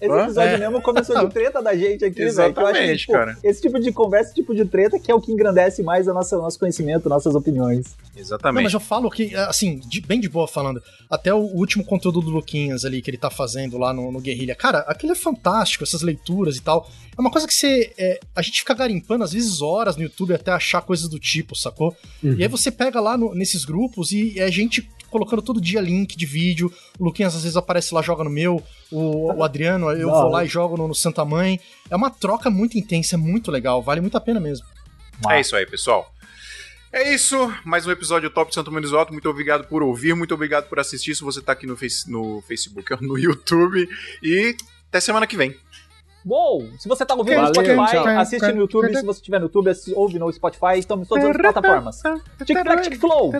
Esse episódio é. mesmo começou de treta da gente aqui, velho. Eu acho que, tipo, cara. esse tipo de conversa, esse tipo de treta que é o que engrandece mais o nosso, nosso conhecimento, nossas opiniões. Exatamente. Não, mas eu falo que, assim, de, bem de boa falando, até o último conteúdo do Luquinhas ali que ele tá fazendo lá no, no Guerrilha, cara, aquilo é fantástico, essas leituras e tal. É uma coisa que você. É, a gente fica garimpando, às vezes, horas no YouTube até achar coisas do tipo, sacou? Uhum. E aí você pega lá no, nesses grupos e a gente colocando todo dia link de vídeo. O Luquinhas às vezes aparece lá, joga no meu. O, o Adriano, eu Não, vou lá e jogo no, no, Santa Mãe. É uma troca muito intensa, é muito legal, vale muito a pena mesmo. É isso aí, pessoal. É isso, mais um episódio top de Santo Menos Alto. Muito obrigado por ouvir, muito obrigado por assistir. Se você tá aqui no, face, no Facebook, no YouTube. E até semana que vem. Uou! Se você tá ouvindo no Spotify, assiste no YouTube. Se você estiver no YouTube, ouve no Spotify. Estamos em todas as plataformas. TikTok, TikFlow.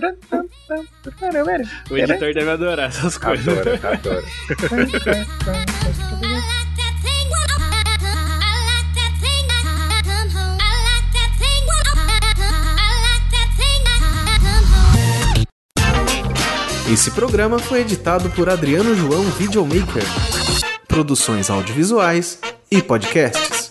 O editor deve adorar essas coisas. Adora, adora. Esse programa foi editado por Adriano João Videomaker. Produções audiovisuais e podcasts.